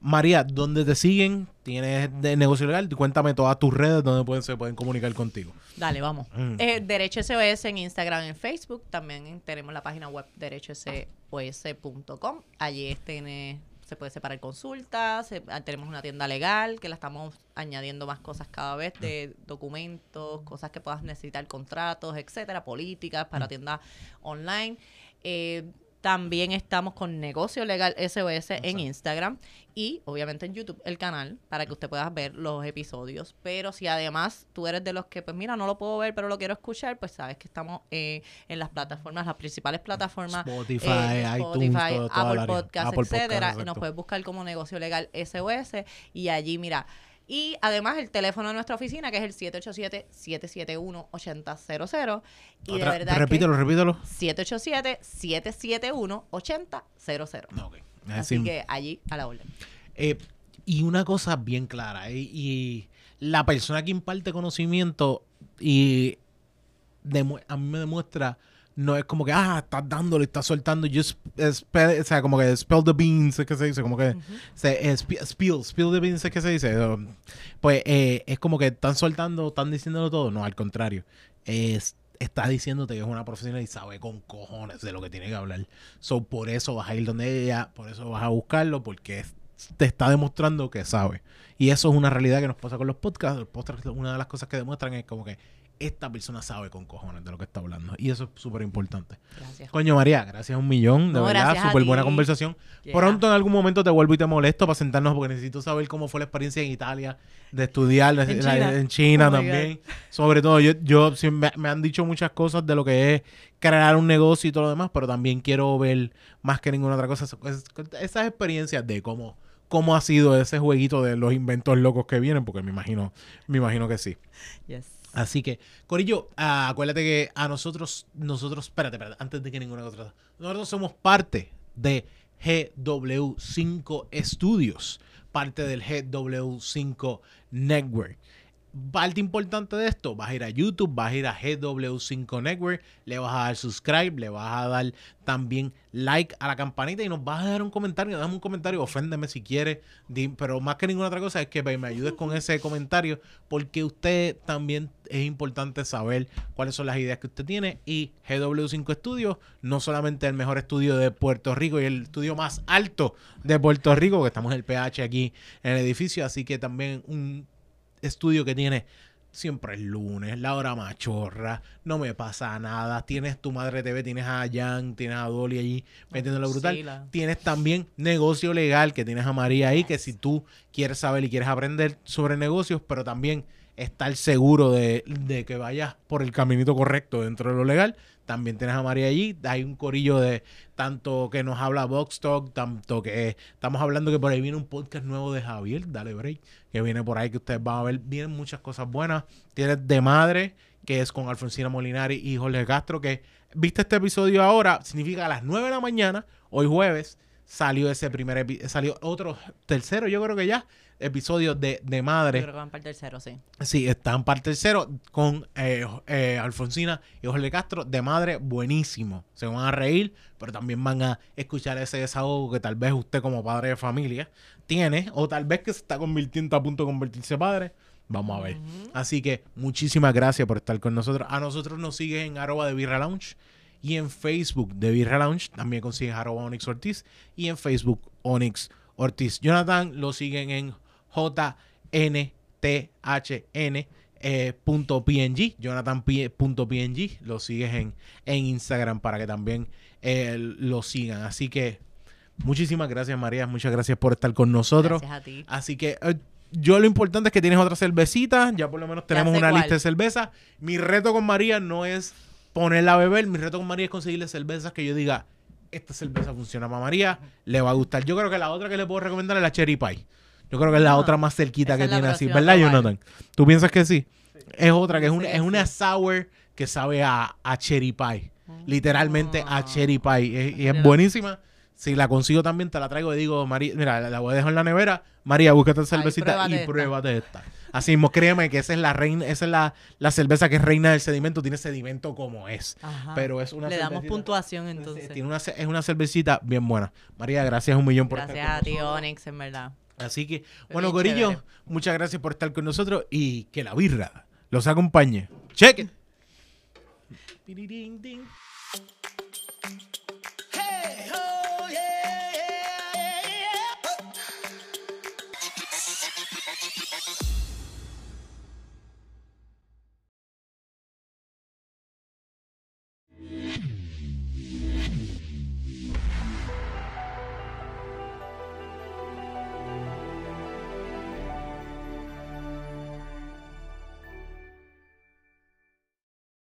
María, ¿dónde te siguen? ¿Tienes de negocio legal? Cuéntame todas tus redes donde pueden, se pueden comunicar contigo. Dale, vamos. Mm. Eh, Derecho SOS en Instagram, en Facebook. También tenemos la página web derechosos.com. Allí tiene, se puede separar consultas. Ah, tenemos una tienda legal que la estamos añadiendo más cosas cada vez de documentos, cosas que puedas necesitar, contratos, etcétera, políticas para mm. tiendas online. Eh, también estamos con Negocio Legal SOS en Instagram y obviamente en YouTube el canal para que usted pueda ver los episodios. Pero si además tú eres de los que, pues mira, no lo puedo ver, pero lo quiero escuchar, pues sabes que estamos eh, en las plataformas, las principales plataformas. Spotify, eh, iTunes, Apple Podcast, etcétera. y nos puedes buscar como Negocio Legal SOS y allí, mira, y además el teléfono de nuestra oficina, que es el 787-771-8000. Y de verdad. Repítelo, repítelo. 787-771-8000. Okay. Así que allí a la orden. Eh, y una cosa bien clara, eh, y la persona que imparte conocimiento y a mí me demuestra no es como que, ah, estás dándole, estás soltando, o sea, como que spill the beans, es que se dice, como que, se, spill, spill the beans, es que se dice. Pues eh, es como que están soltando, están diciéndolo todo. No, al contrario. Es, está diciéndote que es una profesional y sabe con cojones de lo que tiene que hablar. So, por eso vas a ir donde ella, por eso vas a buscarlo, porque te está demostrando que sabe. Y eso es una realidad que nos pasa con los podcasts. Los podcasts, una de las cosas que demuestran es como que esta persona sabe con cojones de lo que está hablando. Y eso es súper importante. Gracias. Coño, María, gracias un millón. De verdad, súper buena conversación. Pronto en algún momento te vuelvo y te molesto para sentarnos porque necesito saber cómo fue la experiencia en Italia, de estudiar en China, oh también. Sobre todo, yo, yo me, me, han dicho muchas cosas de lo que es crear un negocio y todo lo demás, pero también quiero ver más que ninguna otra cosa esas experiencias de cómo cómo ha sido ese jueguito de los inventos locos que vienen, porque me imagino, me imagino que sí. Yes. Así que, Corillo, acuérdate que a nosotros, nosotros, espérate, espérate, antes de que ninguna otra, nosotros somos parte de GW5 Studios, parte del GW5 Network. Parte importante de esto, vas a ir a YouTube, vas a ir a GW5 Network, le vas a dar subscribe, le vas a dar también like a la campanita y nos vas a dar un comentario, dame un comentario, oféndeme si quieres, pero más que ninguna otra cosa es que me ayudes con ese comentario porque usted también es importante saber cuáles son las ideas que usted tiene y GW5 Studios, no solamente el mejor estudio de Puerto Rico y el estudio más alto de Puerto Rico, que estamos en el PH aquí en el edificio, así que también un estudio que tiene siempre el lunes, la hora machorra, no me pasa nada. Tienes tu madre TV, tienes a Jan, tienes a Dolly allí metiéndolo brutal. Tienes también negocio legal, que tienes a María ahí, que si tú quieres saber y quieres aprender sobre negocios, pero también estar seguro de, de que vayas por el caminito correcto dentro de lo legal, también tienes a María allí. Hay un corillo de tanto que nos habla Vox Talk, tanto que estamos hablando que por ahí viene un podcast nuevo de Javier, dale break, que viene por ahí que ustedes van a ver. Vienen muchas cosas buenas. Tienes de madre, que es con Alfonsina Molinari y Jorge Castro, que viste este episodio ahora, significa a las 9 de la mañana, hoy jueves, salió ese primer episodio, salió otro, tercero, yo creo que ya, episodios de, de Madre. creo que van para el tercero, sí. Sí, están para el tercero con eh, eh, Alfonsina y Jorge Castro de Madre, buenísimo. Se van a reír, pero también van a escuchar ese desahogo que tal vez usted como padre de familia tiene, o tal vez que se está convirtiendo a punto de convertirse padre. Vamos a ver. Así que muchísimas gracias por estar con nosotros. A nosotros nos siguen en arroba de Birra Lounge y en Facebook de Birra Lounge. También consigues arroba Onyx Ortiz y en Facebook Onyx Ortiz. Jonathan lo siguen en JNTHN. Eh, .png, jonathan.png, lo sigues en, en Instagram para que también eh, lo sigan. Así que muchísimas gracias María, muchas gracias por estar con nosotros. Gracias a ti. Así que eh, yo lo importante es que tienes otra cervecita, ya por lo menos tenemos una lista de cervezas. Mi reto con María no es ponerla a beber, mi reto con María es conseguirle cervezas que yo diga, esta cerveza funciona para María, le va a gustar. Yo creo que la otra que le puedo recomendar es la Cherry Pie. Yo creo que es la otra más cerquita que tiene así, ¿verdad, Jonathan? ¿Tú piensas que sí? Es otra, que es, una, es una sour que sabe a, cherry pie. Literalmente a ah. cherry pie. y es buenísima. Si la consigo también, te la traigo y digo, María, mira, la voy a dejar en la nevera. María, búscate cervecita y pruébate esta. Así mismo, créeme que esa es la reina, esa es la, la, cerveza que es reina del sedimento, tiene sedimento como es. Pero es una Le damos puntuación entonces. Tiene una, es una cervecita bien buena. María, gracias un millón por Gracias a ti, Onyx, en verdad. Así que, bueno, Gorillo, muchas gracias por estar con nosotros y que la birra los acompañe. Cheque.